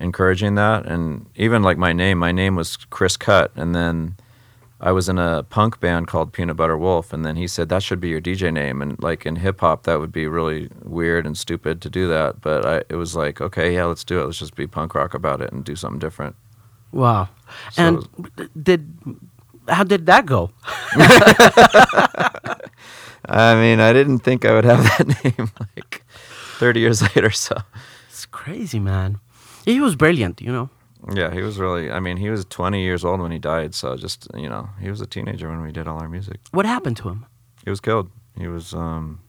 encouraging that. And even like my name, my name was Chris Cut, and then I was in a punk band called Peanut Butter Wolf, and then he said that should be your DJ name, and like in hip hop, that would be really weird and stupid to do that. But I, it was like, okay, yeah, let's do it. Let's just be punk rock about it and do something different. Wow. So- and did how did that go? <laughs> I mean, I didn't think I would have that <laughs> name like 30 years later. So It's crazy, man. He was brilliant, you know. Yeah, he was really. I mean, he was 20 years old when he died. So just you know, he was a teenager when we did all our music. What happened to him? He was killed. He was um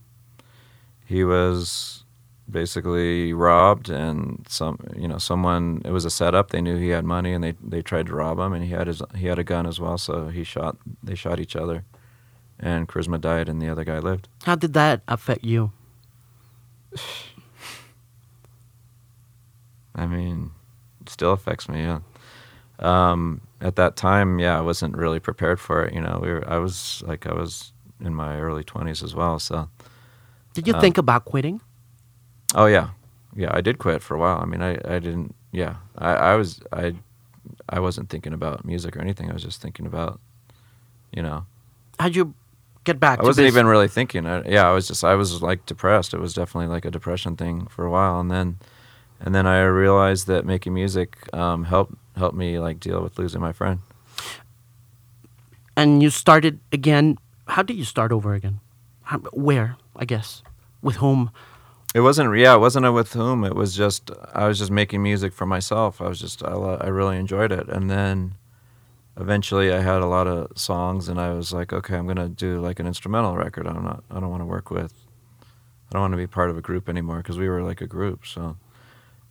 he was basically robbed and some you know someone it was a setup they knew he had money and they they tried to rob him and he had his he had a gun as well so he shot they shot each other and Charizma died and the other guy lived How did that affect you? <sighs> i mean still affects me yeah um at that time yeah i wasn't really prepared for it you know we were i was like i was in my early 20s as well so Did you Um, think about quitting? Oh yeah, yeah. I did quit for a while. I mean, I, I didn't. Yeah, I, I was I I wasn't thinking about music or anything. I was just thinking about, you know, How'd you get back I wasn't this? even really thinking. I, yeah, I was just I was like depressed. It was definitely like a depression thing for a while, and then and then I realized that making music um, helped helped me like deal with losing my friend. and you started again. How did you start over again? How, where, I guess. With whom? It wasn't yeah, it wasn't a with whom. It was just I was just making music for myself. I was just I, I really enjoyed it, and then eventually I had a lot of songs, and I was like, okay, I'm gonna do like an instrumental record. I'm not. I don't want to work with. I don't want to be part of a group anymore because we were like a group. So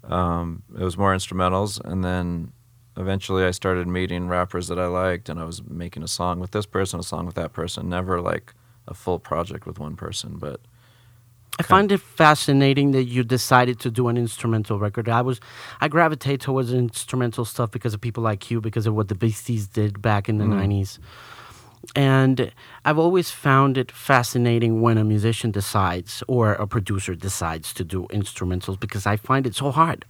um, it was more instrumentals, and then eventually I started meeting rappers that I liked, and I was making a song with this person, a song with that person. Never like a full project with one person, but I find it fascinating that you decided to do an instrumental record. I was, I gravitate towards instrumental stuff because of people like you, because of what the Beasties did back in the Mm. '90s. And I've always found it fascinating when a musician decides or a producer decides to do instrumentals because I find it so hard.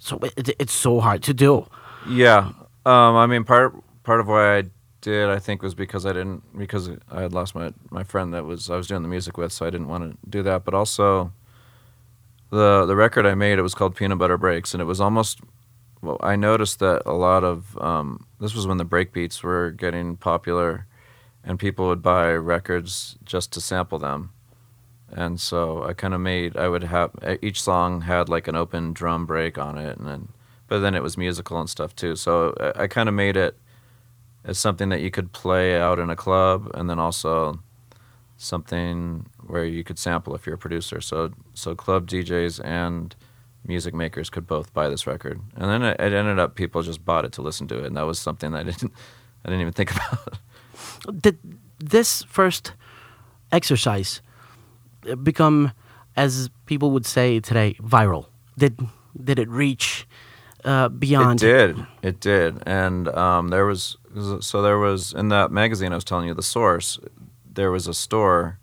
So it, it's so hard to do. Yeah, um, I mean part part of why I did I think was because I didn't because I had lost my my friend that was I was doing the music with, so I didn't want to do that. But also, the the record I made it was called Peanut Butter Breaks, and it was almost well I noticed that a lot of um, this was when the break beats were getting popular, and people would buy records just to sample them. And so I kind of made I would have each song had like an open drum break on it, and then but then it was musical and stuff too. So uh, I, I kind of made it as something that you could play out in a club, and then also something where you could sample if you're a producer. So so club DJs and music makers could both buy this record, and then it, it ended up people just bought it to listen to it, and that was something I didn't I didn't even think <laughs> about. Did this first exercise become, as people would say today, viral? Did did it reach uh, beyond? It did. It did. And um, there was so there was in that magazine I was telling you, the source. There was a store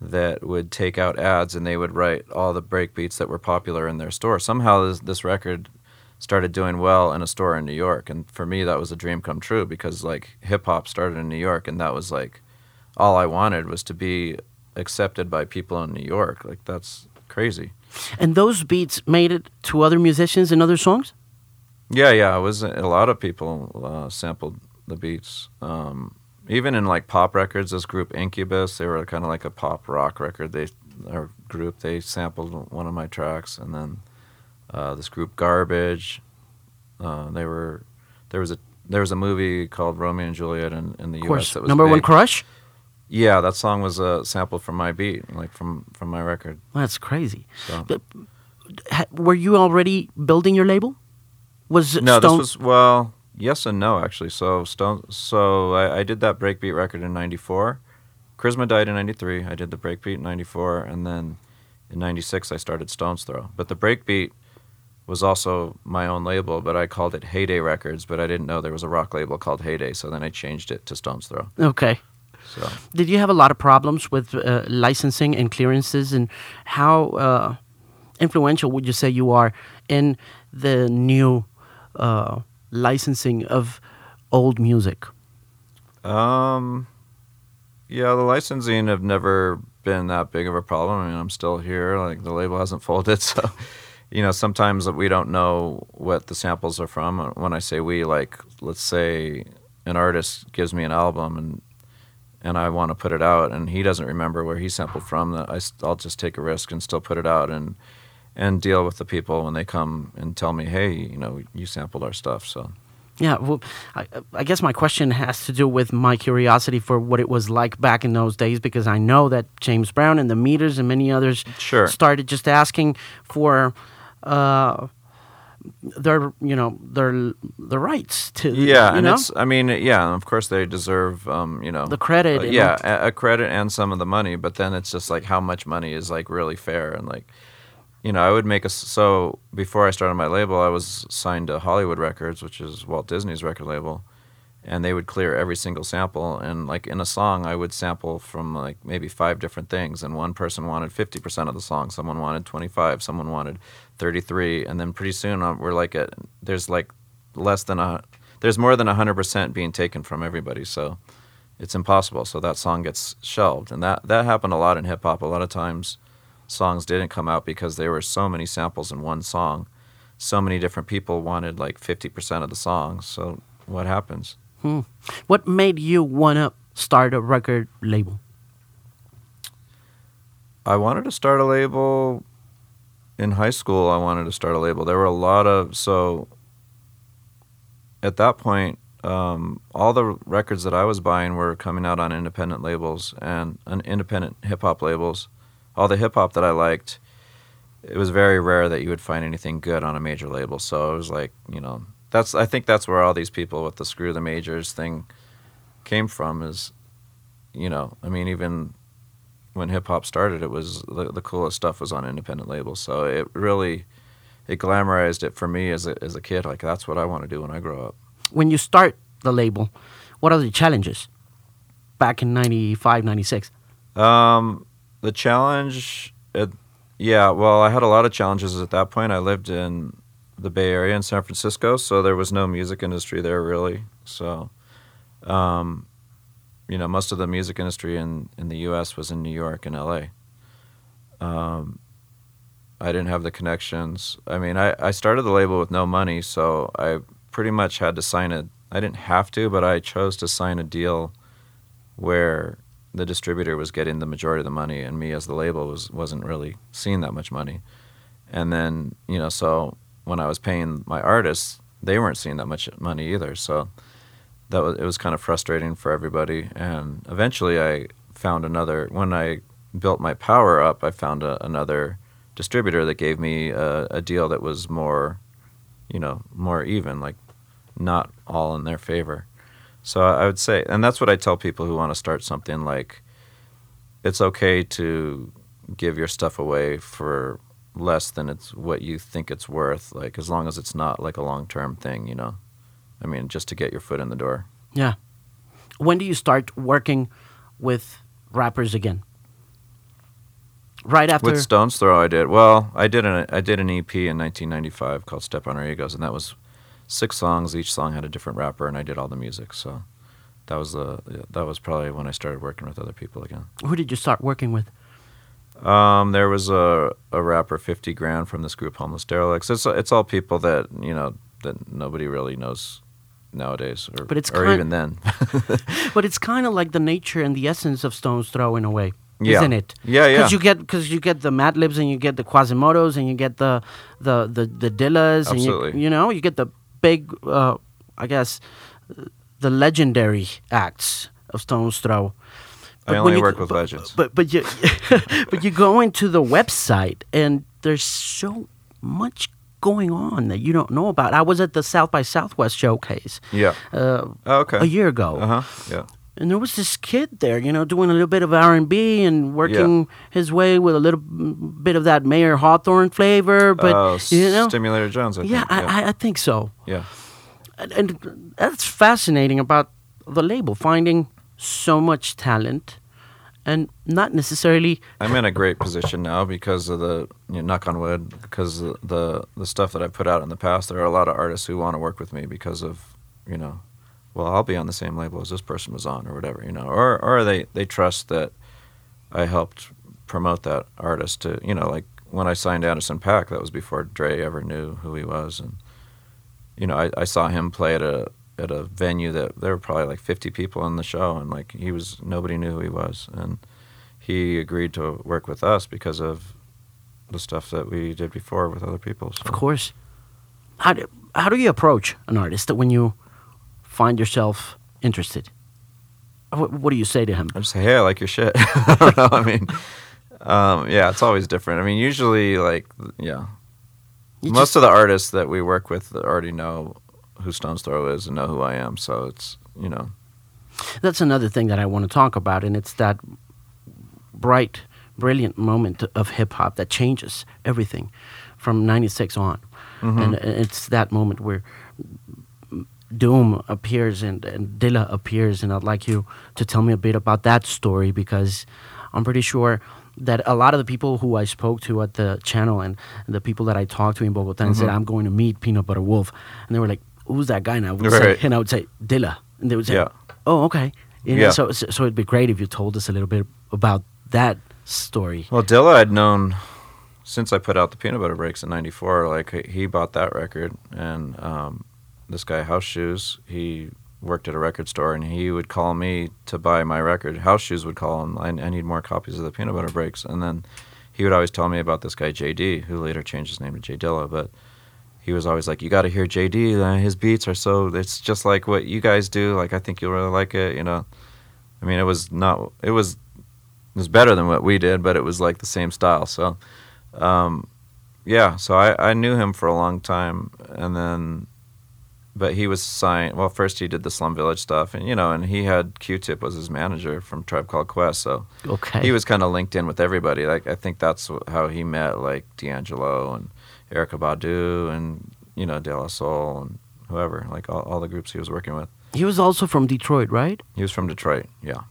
that would take out ads and they would write all the break beats that were popular in their store. Somehow this, this record started doing well in a store in New York. And for me, that was a dream come true because like hip hop started in New York, and that was like all I wanted was to be accepted by people in New York. Like that's crazy. And those beats made it to other musicians and other songs. Yeah, yeah. It was a lot of people uh, sampled the beats. Um, even in like pop records, this group Incubus, they were kind of like a pop rock record. They our group they sampled one of my tracks, and then uh, this group Garbage, uh, they were there was a there was a movie called Romeo and Juliet in, in the Of U.S. that was number one crush. Yeah, that song was a sample from my beat, like from from my record. That's crazy. So. But, ha- were you already building your label? Was No, Stone? this was well, yes and no actually. So Stone, so I, I did that breakbeat record in '94. Charizma died in '93. I did the breakbeat in '94, and then in '96 I started Stones Throw. But the breakbeat was also my own label, but I called it Heyday Records. But I didn't know there was a rock label called Heyday, so then I changed it to Stones Throw. okay. So Did you have a lot of problems with uh, licensing and clearances, and how uh, influential would you say you are in the new uh, licensing of old music? Um, yeah, the licensing have never been that big of a problem. I mean, I'm still here. Like the label hasn't folded, <laughs> so you know, sometimes we don't know what the samples are from. Uh, When I say we, like let's say an artist gives me an album and and I want to put it out, and he doesn't remember where he sampled from. That I, will just take a risk and still put it out and and deal with the people when they come and tell me, hey, you know, you sampled our stuff. So Yeah, well, I, I guess my question has to do with my curiosity for what it was like back in those days because I know that James Brown and the Meters and many others Sure. started just asking for uh, their, you know, their the rights to, Yeah, you and know? it's. I mean, yeah, of course they deserve, um, you know, The credit uh, yeah, a, a credit and some of the money. But then it's just like how much money is like really fair and like, you know, I would make a So before I started my label, I was signed to Hollywood Records, which is Walt Disney's record label, and they would clear every single sample. And like in a song, I would sample from like maybe five different things, and one person wanted fifty percent of the song, someone wanted twenty five, someone wanted thirty three, and then pretty soon um, we're like at there's like less than a there's more than 100% being taken from everybody so it's impossible. So that song gets shelved and that that happened a lot in hip hop. A lot of times songs didn't come out because there were so many samples in one song. So many different people wanted like 50% of the song. So what happens? Hmm. What made you want to start a record label? I wanted to start a label in high school. I wanted to start a label. There were a lot of so at that point, um, all the records that I was buying were coming out on independent labels and independent hip hop labels. All the hip hop that I liked, it was very rare that you would find anything good on a major label. So it was like, you know, that's I think that's where all these people with the screw the majors thing came from. Is you know, I mean, even when hip hop started, it was the, the coolest stuff was on independent labels. So it really it glamorized it for me as a as a kid. Like that's what I want to do when I grow up. When you start the label, what are the challenges back in 95, 96? Um, the challenge, it, yeah. Well, I had a lot of challenges at that point. I lived in the Bay Area in San Francisco, so there was no music industry there really. So, um, you know, most of the music industry in in the U.S. was in New York and L.A. Um, I didn't have the connections. I mean, I, I started the label with no money, so I pretty much had to sign a. I didn't have to, but I chose to sign a deal where the distributor was getting the majority of the money, and me as the label was wasn't really seeing that much money. And then you know, so when I was paying my artists, they weren't seeing that much money either. So that was it was kind of frustrating for everybody. And eventually, I found another. When I built my power up, I found a, another distributor that gave me a, a deal that was more, you know, more even, like not all in their favor. So I would say, and that's what I tell people who want to start something like, it's okay to give your stuff away for less than it's what you think it's worth, like as long as it's not like a long term thing, you know. I mean, just to get your foot in the door. Yeah. When do you start working with rappers again? right after. With Stones Throw, I did. Well, I did an I did an EP in 1995 called "Step on Our Egos," and that was six songs. Each song had a different rapper, and I did all the music. So that was the that was probably when I started working with other people again. Who did you start working with? Um, there was a a rapper, Fifty Grand, from this group, Homeliss Derelix. It's it's all people that you know that nobody really knows nowadays, or, But it's or kind- even then. <laughs> But it's kind of like the nature and the essence of Stones Throw in a way, Yeah. isn't it? Yeah, yeah. Because you get because you get the Madlibs and you get the Quasimotos and you get the the the the Dillas and you, Absolutely. you know you get the big, uh, I guess, the legendary acts of Stones Throw. I when only you- work with but- legends. But but you <laughs> but you go into the website and there's so much going on that you don't know about. I was at the South by Southwest showcase yeah. uh, Oh, okay. a year ago, Uh huh. Yeah. and there was this kid there, you know, doing a little bit of R and B and working his way with a little bit of that Mayer Hawthorne flavor. But oh, you know, Stimulator Jones. I yeah, think. I, I, I think so. yeah. And, and that's fascinating about the label, finding so much talent and not necessarily. I'm in a great position now because of the you know, knock on wood because the the stuff that I put out in the past. There are a lot of artists who want to work with me because of you know, well, I'll be on the same label as this person was on or whatever, you know, or or they they trust that I helped promote that artist to you know like when I signed Anderson .Paak that was before Dre ever knew who he was and you know I, I saw him play at a at a venue that there were probably like 50 people in the show and like he was nobody knew who he was and he agreed to work with us because of the stuff that we did before with other people. So. Of course. How do, how do you approach an artist that when you find yourself interested? What, what do you say to him? I just say, hey, I like your shit. I don't know. I mean, um, yeah, it's always different. I mean, usually, like, yeah, You most just- of the artists that we work with already know who Stones Throw is and know who I am. So it's, you know, that's another thing that I want to talk about, and it's that bright, brilliant moment of hip hop that changes everything from '96 on, mm-hmm. and uh, it's that moment where Doom appears and, and Dilla appears, and I'd like you to tell me a bit about that story because I'm pretty sure that a lot of the people who I spoke to at the channel and the people that I talked to in Bogota and said mm-hmm. I'm going to meet Peanut Butter Wolf, and they were like, "Who's that guy?" now? Would say, and I would say Dilla, and they would say, Yeah. "Oh, okay." You know, Yeah. so, so so it'd be great if you told us a little bit about that story. Well, Dilla I'd known since I put out the Peanut Butter Breaks in '94. Like he- he bought that record, and um, this guy House Shoes, he worked at a record store, and he would call me to buy my record. House Shoes would call him, I, I need more copies of the Peanut Butter Breaks, and then he would always tell me about this guy JD, who later changed his name to J Dilla, but. He was always like, "You got to hear JD. His beats are so. It's just like what you guys do. Like I think you'll really like it. You know, I mean, it was not. It was it was better than what we did, but it was like the same style. So, um, yeah. So I, I knew him for a long time, and then, but he was signed. Well, first he did the Slum Village stuff, and you know, and he had Q-Tip was his manager from Tribe Called Quest, so Okay. he was kind of linked in with everybody. Like I think that's how he met like D'Angelo and Erykah Badu and you know De La Soul and whoever, like all, all the groups he was working with. He was also from Detroit, right? He was from Detroit. Yeah.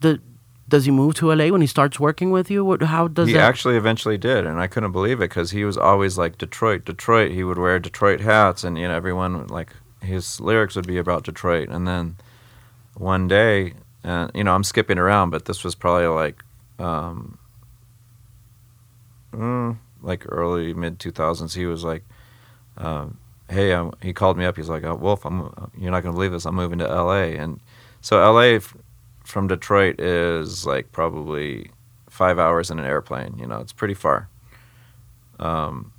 The, does he move to LA when he starts working with you? What, how does he that? actually eventually did, and I couldn't believe it because he was always like Detroit, Detroit. He would wear Detroit hats, and you know everyone like his lyrics would be about Detroit. And then one day, uh, you know, I'm skipping around, but this was probably like, um, mm, like early mid 2000s. He was like, um, "Hey," i he called me up. He's like, oh, "Wolf, I'm. You're not gonna believe this. I'm moving to L.A." And so L.A. f- from Detroit is like probably five hours in an airplane. You know, it's pretty far. Um,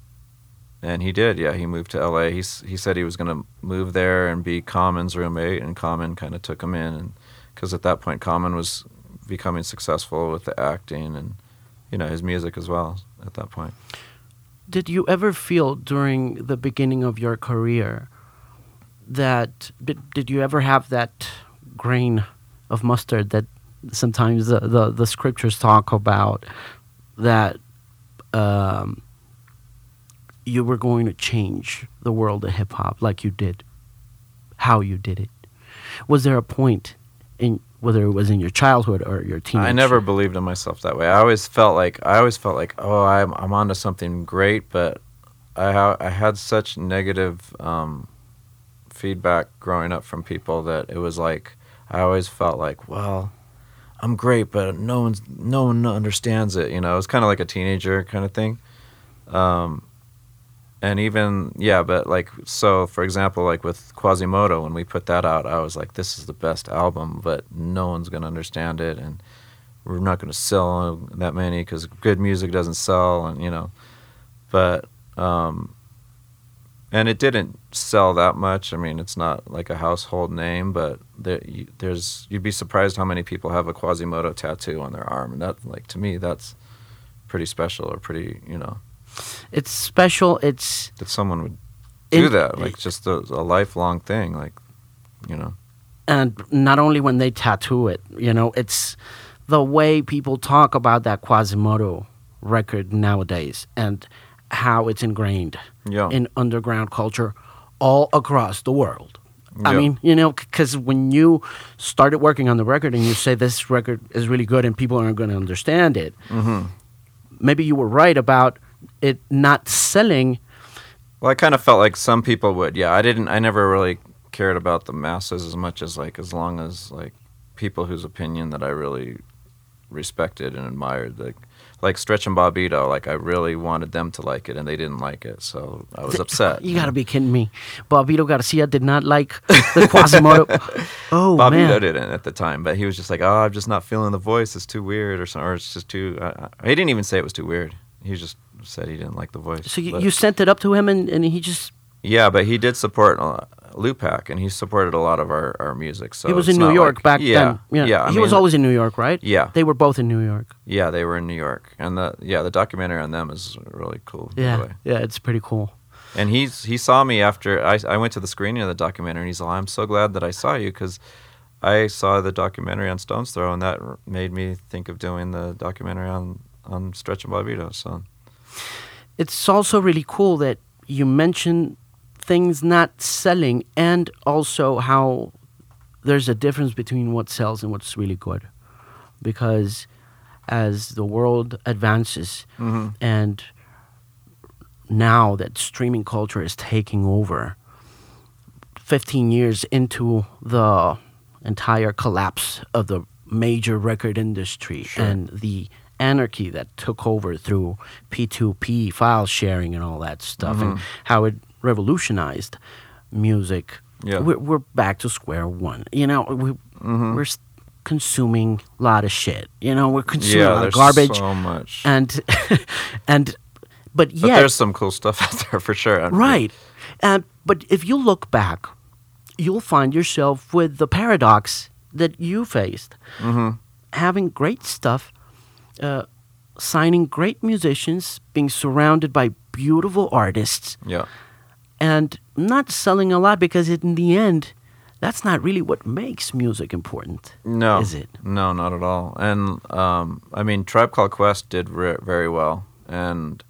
and he did. Yeah, he moved to L.A. He he said he was going to move there and be Common's roommate, and Common kind of took him in, and because at that point Common was becoming successful with the acting and you know his music as well at that point. Did you ever feel during the beginning of your career that did, did you ever have that grain of mustard that sometimes the, the, the scriptures talk about that um, you were going to change the world of hip hop like you did, how you did it? Was there a point in whether it was in your childhood or your teenage. I never believed in myself that way. I always felt like I always felt like oh I'm I'm onto something great, but I ha- I had such negative um, feedback growing up from people that it was like I always felt like well I'm great, but no one's no one understands it. You know, it was kind of like a teenager kind of thing. Um, and even yeah, but like so, for example, like with Quasimoto, when we put that out, I was like, this is the best album, but no one's gonna understand it, and we're not gonna sell that many because good music doesn't sell, and you know, but um, and it didn't sell that much. I mean, it's not like a household name, but there, you, there's you'd be surprised how many people have a Quasimoto tattoo on their arm, and that like to me that's pretty special or pretty you know It's special. It's that someone would do In- that like just a, a lifelong thing like you know and not only when they tattoo it, you know, it's the way people talk about that Quasimoto record nowadays and how it's ingrained Yeah. in underground culture all across the world. I mean, you know, because when you started working on the record and you say this record is really good and people aren't going to understand it, Mm-hmm. maybe you were right about it not selling. well i kind of felt like some people would yeah i didn't i never really cared about the masses as much as like as long as like people whose opinion that i really respected and admired like like stretch and Bobbito like i really wanted them to like it and they didn't like it so i was upset You got to be kidding me. Bobbito Garcia did not like the Quasimoto. <laughs> oh, Bobbito man. didn't at the time, but he was just like, "Oh, I'm just not feeling the voice. It's too weird, or something, or it's just too." Uh, he didn't even say it was too weird. He just said he didn't like the voice. So you, But- you sent it up to him and, and he just yeah, but he did support uh, Lootpack, and he supported a lot of our, our music. So he was in New York like- back yeah, then. yeah. I he was always in New York, right? Yeah. They were both in New York. Yeah, they were in New York, and the yeah the documentary on them is really cool. Yeah. Yeah, it's pretty cool. And he's he saw me after I I went to the screening of the documentary, and he's like, "I'm so glad that I saw you because." I saw the documentary on Stones Throw, and that made me think of doing the documentary on on Stretch and Bobbito. So It's also really cool that you mention things not selling and also how there's a difference between what sells and what's really good. Because as the world advances Mm-hmm. and now that streaming culture is taking over, 15 years into the entire collapse of the major record industry Sure. and the anarchy that took over through P2P file sharing and all that stuff and how it revolutionized music. Yeah. We're, we're back to square one. You know, we, we're consuming a lot of shit. You know, we're consuming a yeah, lot of garbage. so much. and, <laughs> and, but but there's some cool stuff <laughs> out there for sure. Right. Uh, but if you look back, you'll find yourself with the paradox that you faced. Mm-hmm. Having great stuff, uh, signing great musicians, being surrounded by beautiful artists, Yeah. and not selling a lot because in the end, that's not really what makes music important. No, Is it? No, not at all. And um, I mean, Tribe Called Quest did re- very well, and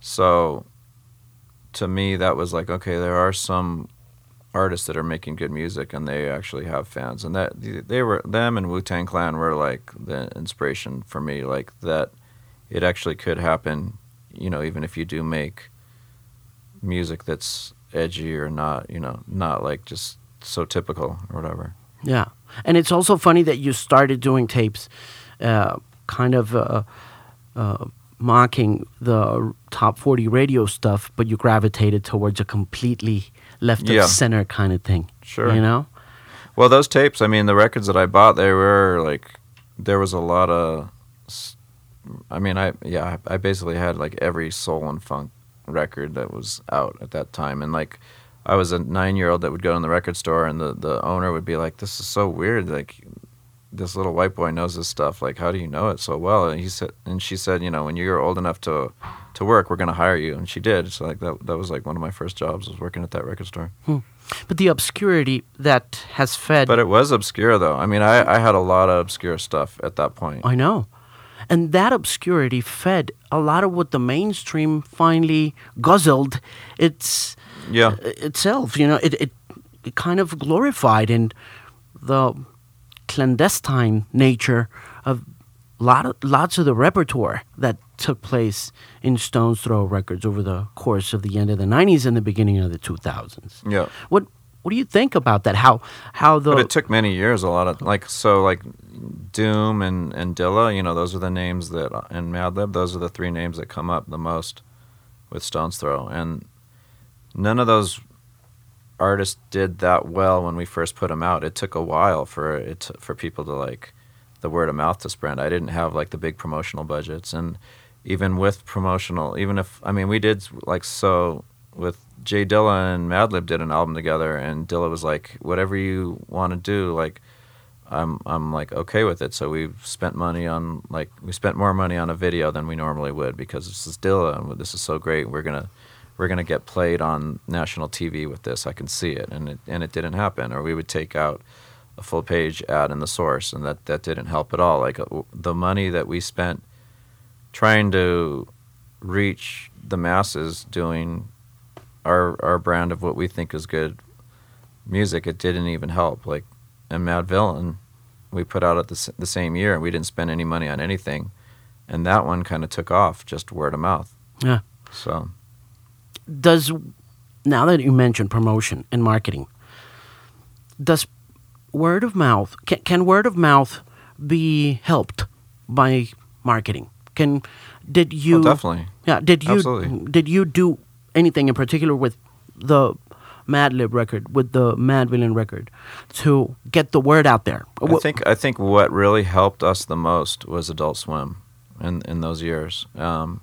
so to me, that was like, okay, there are some artists that are making good music, and they actually have fans, and that they were them and Wu Tang Clan were like the inspiration for me, like that it actually could happen. You know, even if you do make music that's edgy or not, you know, not like just so typical or whatever. Yeah, and it's also funny that you started doing tapes, uh, kind of uh, uh, mocking the top forty radio stuff, but you gravitated towards a completely left Yeah. of center kind of thing. Sure. you know. Well, those tapes, I mean, the records that I bought, they were like, there was a lot of, I mean, I, yeah, I basically had like every soul and funk record that was out at that time. And like, I was a nine year old that would go in the record store and the, the owner would be like, this is so weird. Like, this little white boy knows this stuff. Like, how do you know it so well? And he said, and she said, you know, when you're old enough to, to work, we're going to hire you. And she did. So like, that, that was like one of my first jobs was working at that record store. Hmm. But the obscurity that has fed. But it was obscure, though. I mean, I, I had a lot of obscure stuff at that point. I know. And that obscurity fed a lot of what the mainstream finally guzzled its Yeah, itself. You know, it, it, it kind of glorified in the clandestine nature of lot of, lots of the repertoire that took place in Stones Throw Records over the course of the end of the 90s and the beginning of the 2000s. Yeah. What what do you think about that? How how the But it took many years. A lot of like so like Doom and and Dilla. You know, those are the names that uh, and Madlib. Those are the three names that come up the most with Stones Throw, and none of those artists did that well when we first put them out. It took a while for it to, for people to like the word of mouth to spread. I didn't have like the big promotional budgets, and even with promotional, even if I mean we did like so with J Dilla and Madlib did an album together, and Dilla was like, "Whatever you want to do, like." I'm I'm like okay with it. So we spent money on like we spent more money on a video than we normally would because this is Dilla and this is so great. We're gonna we're gonna get played on national TV with this. I can see it, and it and it didn't happen. Or we would take out a full page ad in the source, and that that didn't help at all. Like uh, the money that we spent trying to reach the masses doing our our brand of what we think is good music, it didn't even help. Like and Madvillain, we put out at the, the same year, and we didn't spend any money on anything, and that one kind of took off just word of mouth. yeah. So does now that you mentioned promotion and marketing does word of mouth can, can word of mouth be helped by marketing can did you Oh, definitely. yeah did you Absolutely. did you do anything in particular with the Madlib record with the Madvillain record to get the word out there I think I think what really helped us the most was Adult Swim, in in those years. Um,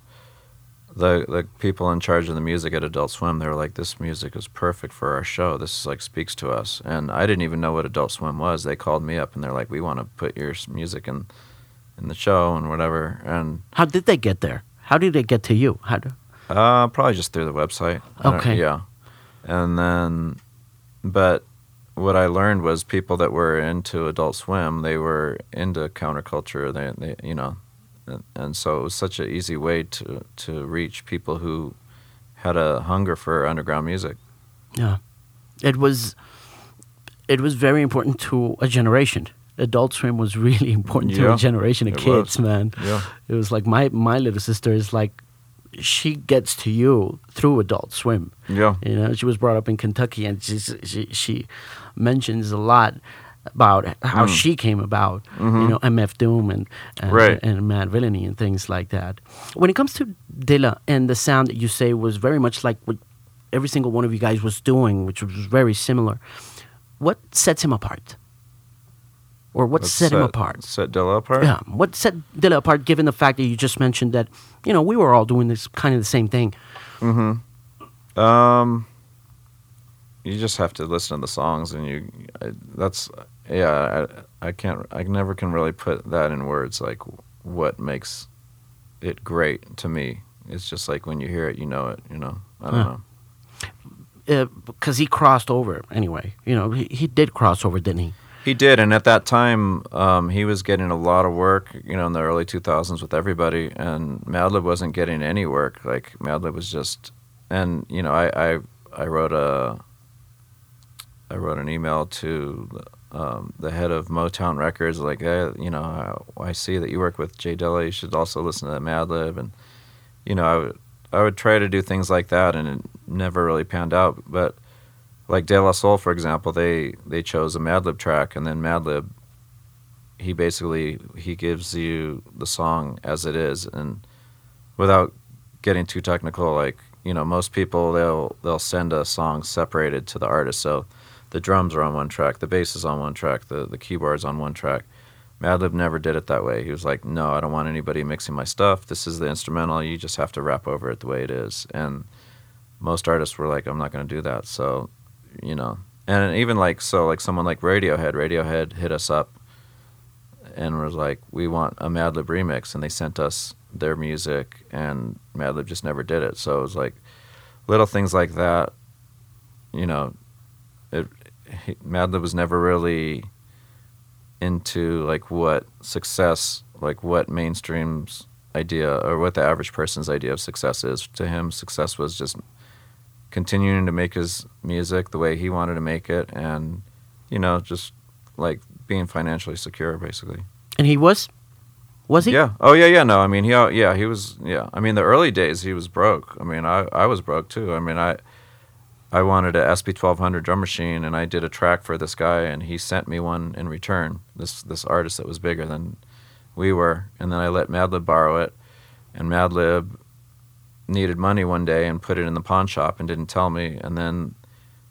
the the people in charge of the music at Adult Swim, they were like, "This music is perfect for our show. This like speaks to us." And I didn't even know what Adult Swim was. They called me up and they're like, "We want to put your music in in the show and whatever." And how did they get there how did they get to you how do, Uh, probably just through the website. Okay. Yeah, and then, but what I learned was people that were into Adult Swim, they were into counterculture. They, they you know, and, and so it was such an easy way to to reach people who had a hunger for underground music. Yeah, it was. It was very important to a generation. Adult Swim was <laughs> really important to a generation of kids, was. man. Yeah. It was like my my little sister is like, she gets to you through Adult Swim. Yeah. You know, she was brought up in Kentucky, and she's, she she mentions a lot about how Mm. she came about. You know, MF Doom and and, Mm-hmm. Right. and Madvillainy and things like that. When it comes to Dilla and the sound that you say was very much like what every single one of you guys was doing, which was very similar. What sets him apart? Or what Let's set him apart? Set Dilla apart. Yeah. What set Dilla apart, given the fact that you just mentioned that, you know, we were all doing this kind of the same thing. Hmm. Um, you just have to listen to the songs, and you. That's yeah. I, I can't. I never can really put that in words. Like what makes it great to me. It's just like when you hear it, you know it. You know. I don't Huh. know. Because he crossed over anyway. You know, he, he did cross over, didn't he? He did, and at that time, um, he was getting a lot of work. You know, in the early 2000s with everybody, and Madlib wasn't getting any work. Like Madlib was just, and you know, I I, I wrote a, I wrote an email to um, the head of Motown Records, like, hey, you know, I, I see that you work with J Dilla. You should also listen to Madlib, and you know, I would I would try to do things like that, and it never really panned out, but like De La Soul, for example, they they chose a Madlib track, and then Madlib, he basically he gives you the song as it is, and without getting too technical, like you know, most people they'll they'll send a song separated to the artist, so the drums are on one track, the bass is on one track, the the keyboards on one track. Madlib never did it that way. He was like, "No, I don't want anybody mixing my stuff. This is the instrumental. You just have to rap over it the way it is." And most artists were like, "I'm not going to do that." So you know and even like so like someone like radiohead radiohead hit us up and was like we want a madlib remix and they sent us their music and madlib just never did it so it was like little things like that you know it he, madlib was never really into like what success like what mainstream's idea or what the average person's idea of success is to him success was just continuing to make his music the way he wanted to make it and you know just like being financially secure, basically. And he was, was he? Yeah. Oh yeah, yeah. No, I mean he. Yeah, he was. Yeah. I mean the early days he was broke. I mean I I was broke too. I mean I. I wanted a SP twelve hundred drum machine, and I did a track for this guy, and he sent me one in return. This this artist that was bigger than we were, and then I let Madlib borrow it, and Madlib needed money one day and put it in the pawn shop and didn't tell me, and then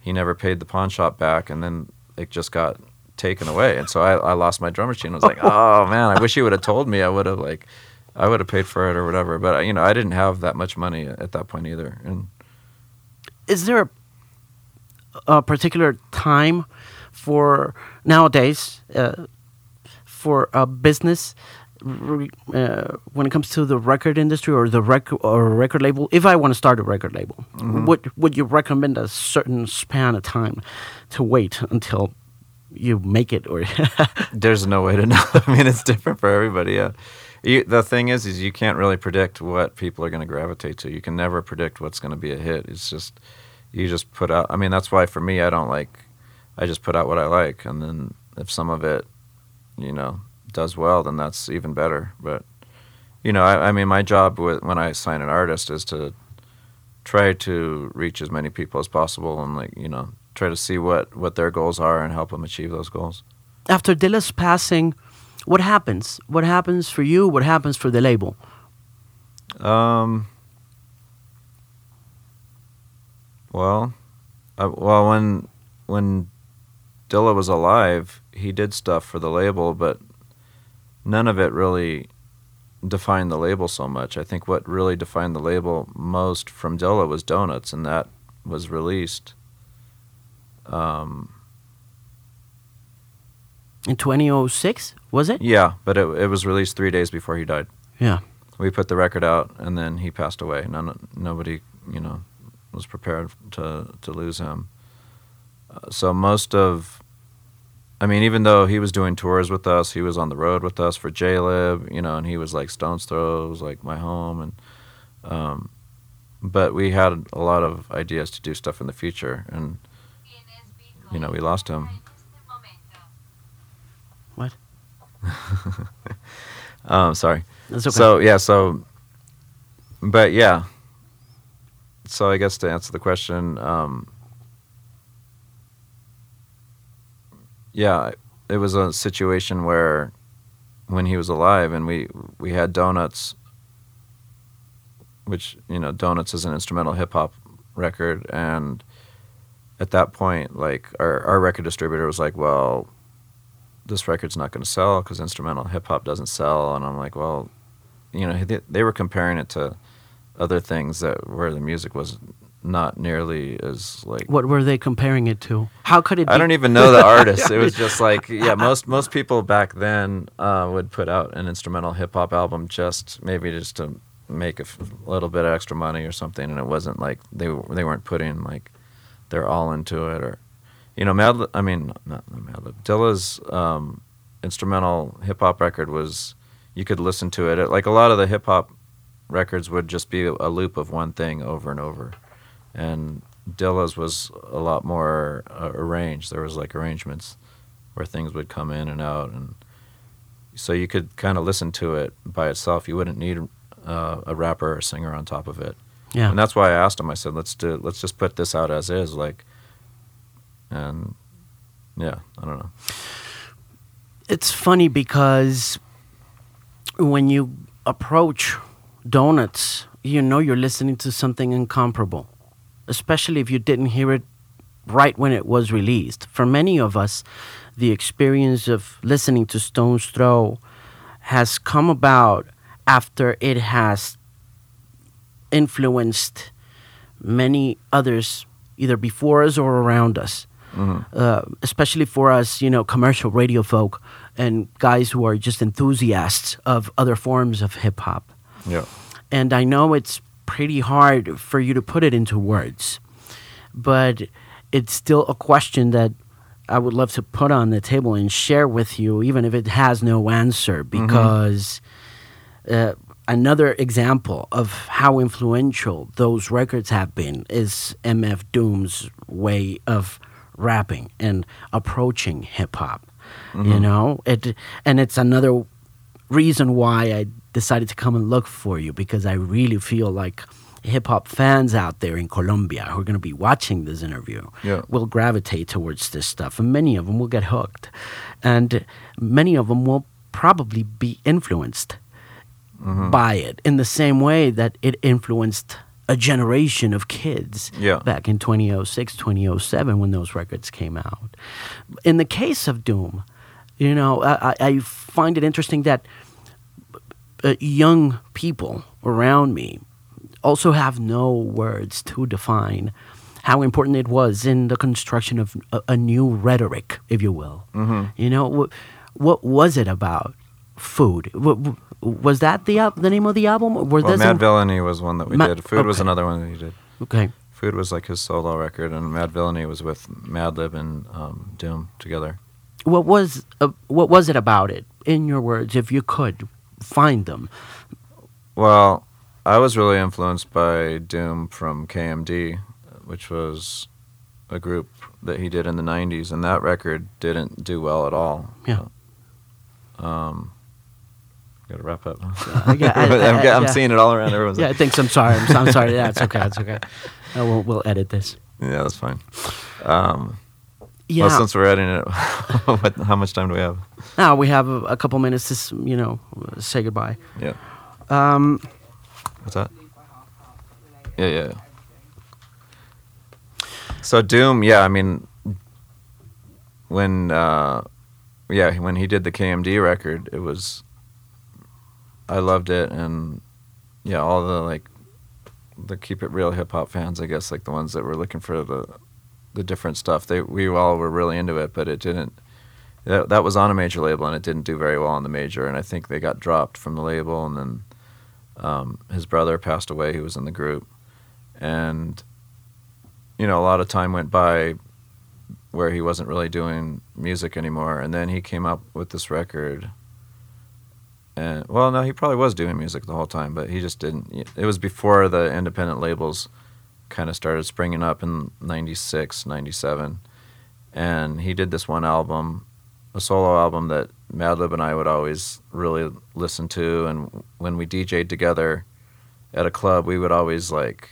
he never paid the pawn shop back, and then it just got taken away, and so I, I lost my drum machine. I was like, <laughs> oh man, I wish he would have told me. I would have like, I would have paid for it or whatever. But you know, I didn't have that much money at that point either, and Is there a, a particular time for nowadays uh, for a business re, uh, when it comes to the record industry or the record or record label? If I want to start a record label, would would you recommend a certain span of time to wait until you make it or <laughs> There's no way to know. <laughs> I mean, it's different for everybody. Yeah. You, the thing is, is you can't really predict what people are going to gravitate to. You can never predict what's going to be a hit. It's just you just put out. I mean, that's why for me, I don't like. I just put out what I like, and then if some of it, you know, does well, then that's even better. But you know, I, I mean, my job with, when I sign an artist is to try to reach as many people as possible, and like you know, try to see what what their goals are and help them achieve those goals. after Dilla's passing, what happens? What happens for you? What happens for the label? Um. Well, uh, well, when when Dilla was alive, he did stuff for the label, but none of it really defined the label so much. I think what really defined the label most from Dilla was Donuts, and that was released. Um, In 2006, was it? yeah, but it it was released three days before he died. Yeah. we put the record out and then he passed away none nobody you know was prepared to to lose him uh, so most of i mean even though he was doing tours with us he was on the road with us for Jaylib you know and he was like stones throw was like my home and um but we had a lot of ideas to do stuff in the future and you know we lost him What? <laughs> um sorry That's okay. So yeah, so but yeah. So I guess to answer the question, um, yeah, it was a situation where when he was alive and we we had donuts which, you know, Donuts is an instrumental hip hop record and at that point like our our record distributor was like, "Well, this record's not going to sell because instrumental hip hop doesn't sell." And I'm like, "Well, you know they, they were comparing it to other things that where the music was not nearly as like What were they comparing it to? How could it be? I don't even know the <laughs> artist. It was <laughs> just like yeah, most most people back then uh, would put out an instrumental hip hop album just maybe just to make a f- little bit of extra money or something, and it wasn't like they they weren't putting like they're all into it or you know Mad I mean not, Madlib Dilla's um, instrumental hip hop record was you could listen to it. it like a lot of the hip hop records would just be a loop of one thing over and over and Dilla's was a lot more uh, arranged. There was like arrangements where things would come in and out, and so you could kind of listen to it by itself. You wouldn't need uh, a rapper or singer on top of it. Yeah. And that's why I asked him. I said, "Let's do. Let's just put this out as is." Like, and yeah, I don't know. it's funny because when you approach donuts, you know you're listening to something incomparable, especially if you didn't hear it right when it was released. For many of us, the experience of listening to Stones Throw has come about after it has influenced many others either before us or around us uh, especially for us, you know, commercial radio folk and guys who are just enthusiasts of other forms of hip hop. Yeah. And I know it's pretty hard for you to put it into words, but it's still a question that I would love to put on the table and share with you, even if it has no answer, because uh, another example of how influential those records have been is MF Doom's way of rapping and approaching hip hop. You know, it and it's another reason why I decided to come and look for you because I really feel like hip hop fans out there in Colombia who are going to be watching this interview Yeah. will gravitate towards this stuff, and many of them will get hooked, and many of them will probably be influenced mm-hmm. by it in the same way that it influenced a generation of kids Yeah. back in 2006, 2007 when those records came out. In the case of Doom, you know, I I find it interesting that uh, young people around me also have no words to define how important it was in the construction of a, a new rhetoric, if you will. You know, wh- what was it about food? Was that the the name of the album? Or was Well, Mad an- Villainy was one that we Ma- did. Food was another one that he did. Okay. Food was like his solo record, and Madvillainy was with Madlib and um, Doom together. What was uh, what was it about it? In your words, if you could find them. Well, I was really influenced by Doom from KMD, which was a group that he did in the 90s, and that record didn't do well at all. Yeah. Um, Got to wrap up. Yeah, I- I'm, <laughs> I- I- get- I'm yeah. seeing it all around. Everyone's Yeah, I like, think so. I'm sorry. I'm, I'm sorry. Yeah, it's okay. It's <laughs> okay. Uh, we'll, we'll edit this. yeah, that's fine. Um, Yeah. Well, since we're editing it, <laughs> what, how much time do we have? now we have a, a couple minutes to, you know, say goodbye. Yeah. Um, What's that? Yeah, yeah. yeah. So Doom, yeah, I mean, when, uh, yeah, when he did the KMD record, it was, I loved it, and yeah, all the like, the keep it real hip hop fans, I guess, like the ones that were looking for the, the different stuff, they we all were really into it, but it didn't. That, that was on a major label, and it didn't do very well on the major, and I think they got dropped from the label, and then um, his brother passed away. Who was in the group. And you know a lot of time went by where he wasn't really doing music anymore. And then he came up with this record. And well no he probably was doing music the whole time but he just didn't it was before the independent labels kind of started springing up in 96 97 and he did this one album a solo album that Madlib and I would always really listen to, and when we DJ'd together at a club, we would always like,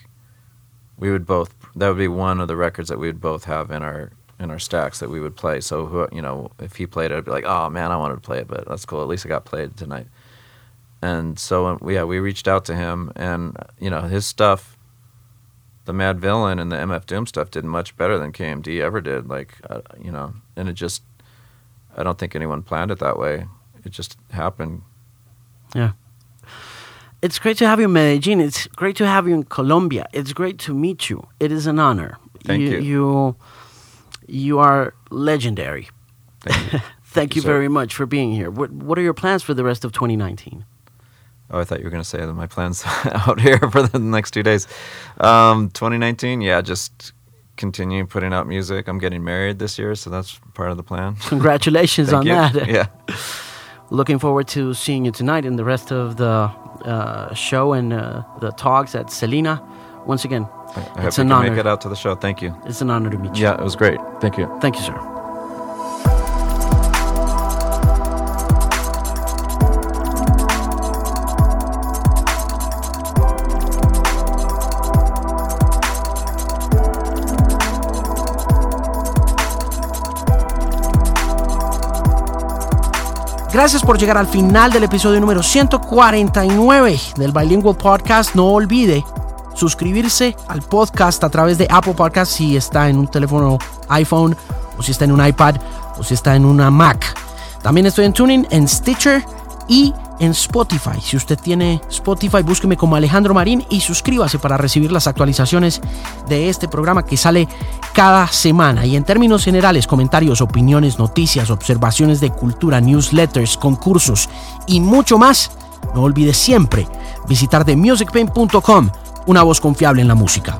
we would both. That would be one of the records that we would both have in our in our stacks that we would play. So who, you know, if he played it, I'd be like, oh man, I wanted to play it, but that's cool. At least it got played tonight. And so um, yeah, we reached out to him, and you know, his stuff. The Madvillain and the MF Doom stuff did much better than KMD ever did. Like, uh, you know, and it just I don't think anyone planned it that way. It just happened. Yeah. It's great to have you in Medellin. It's great to have you in Colombia. It's great to meet you. It is an honor. Thank you. You, you are legendary. Thank you. <laughs> Thank you very much for being here. What, what are your plans for the rest of 2019? Oh, I thought you were going to say that my plans <laughs> out here for the next two days. Um, 2019, yeah, just continue putting out music. I'm getting married this year, so that's part of the plan. <laughs> Congratulations on you. that. Yeah. <laughs> Looking forward to seeing you tonight and the rest of the uh, show and uh, the talks at Selina. Once again, I, I hope It's you an can honor. make it out to the show. Thank you. it's an honor to meet you. Yeah, it was great. Thank you. Thank you, sir. Gracias por llegar al final del episodio número 149 del Bilingual Podcast. No olvide suscribirse al podcast a través de Apple Podcast si está en un teléfono iPhone o si está en un iPad o si está en una Mac. También estoy en Tuning, en Stitcher y en Spotify. Si usted tiene Spotify, búsqueme como Alejandro Marín y suscríbase para recibir las actualizaciones de este programa que sale cada semana. Y en términos generales, comentarios, opiniones, noticias, observaciones de cultura, newsletters, concursos y mucho más, no olvide siempre visitar themusicpain.com, una voz confiable en la música.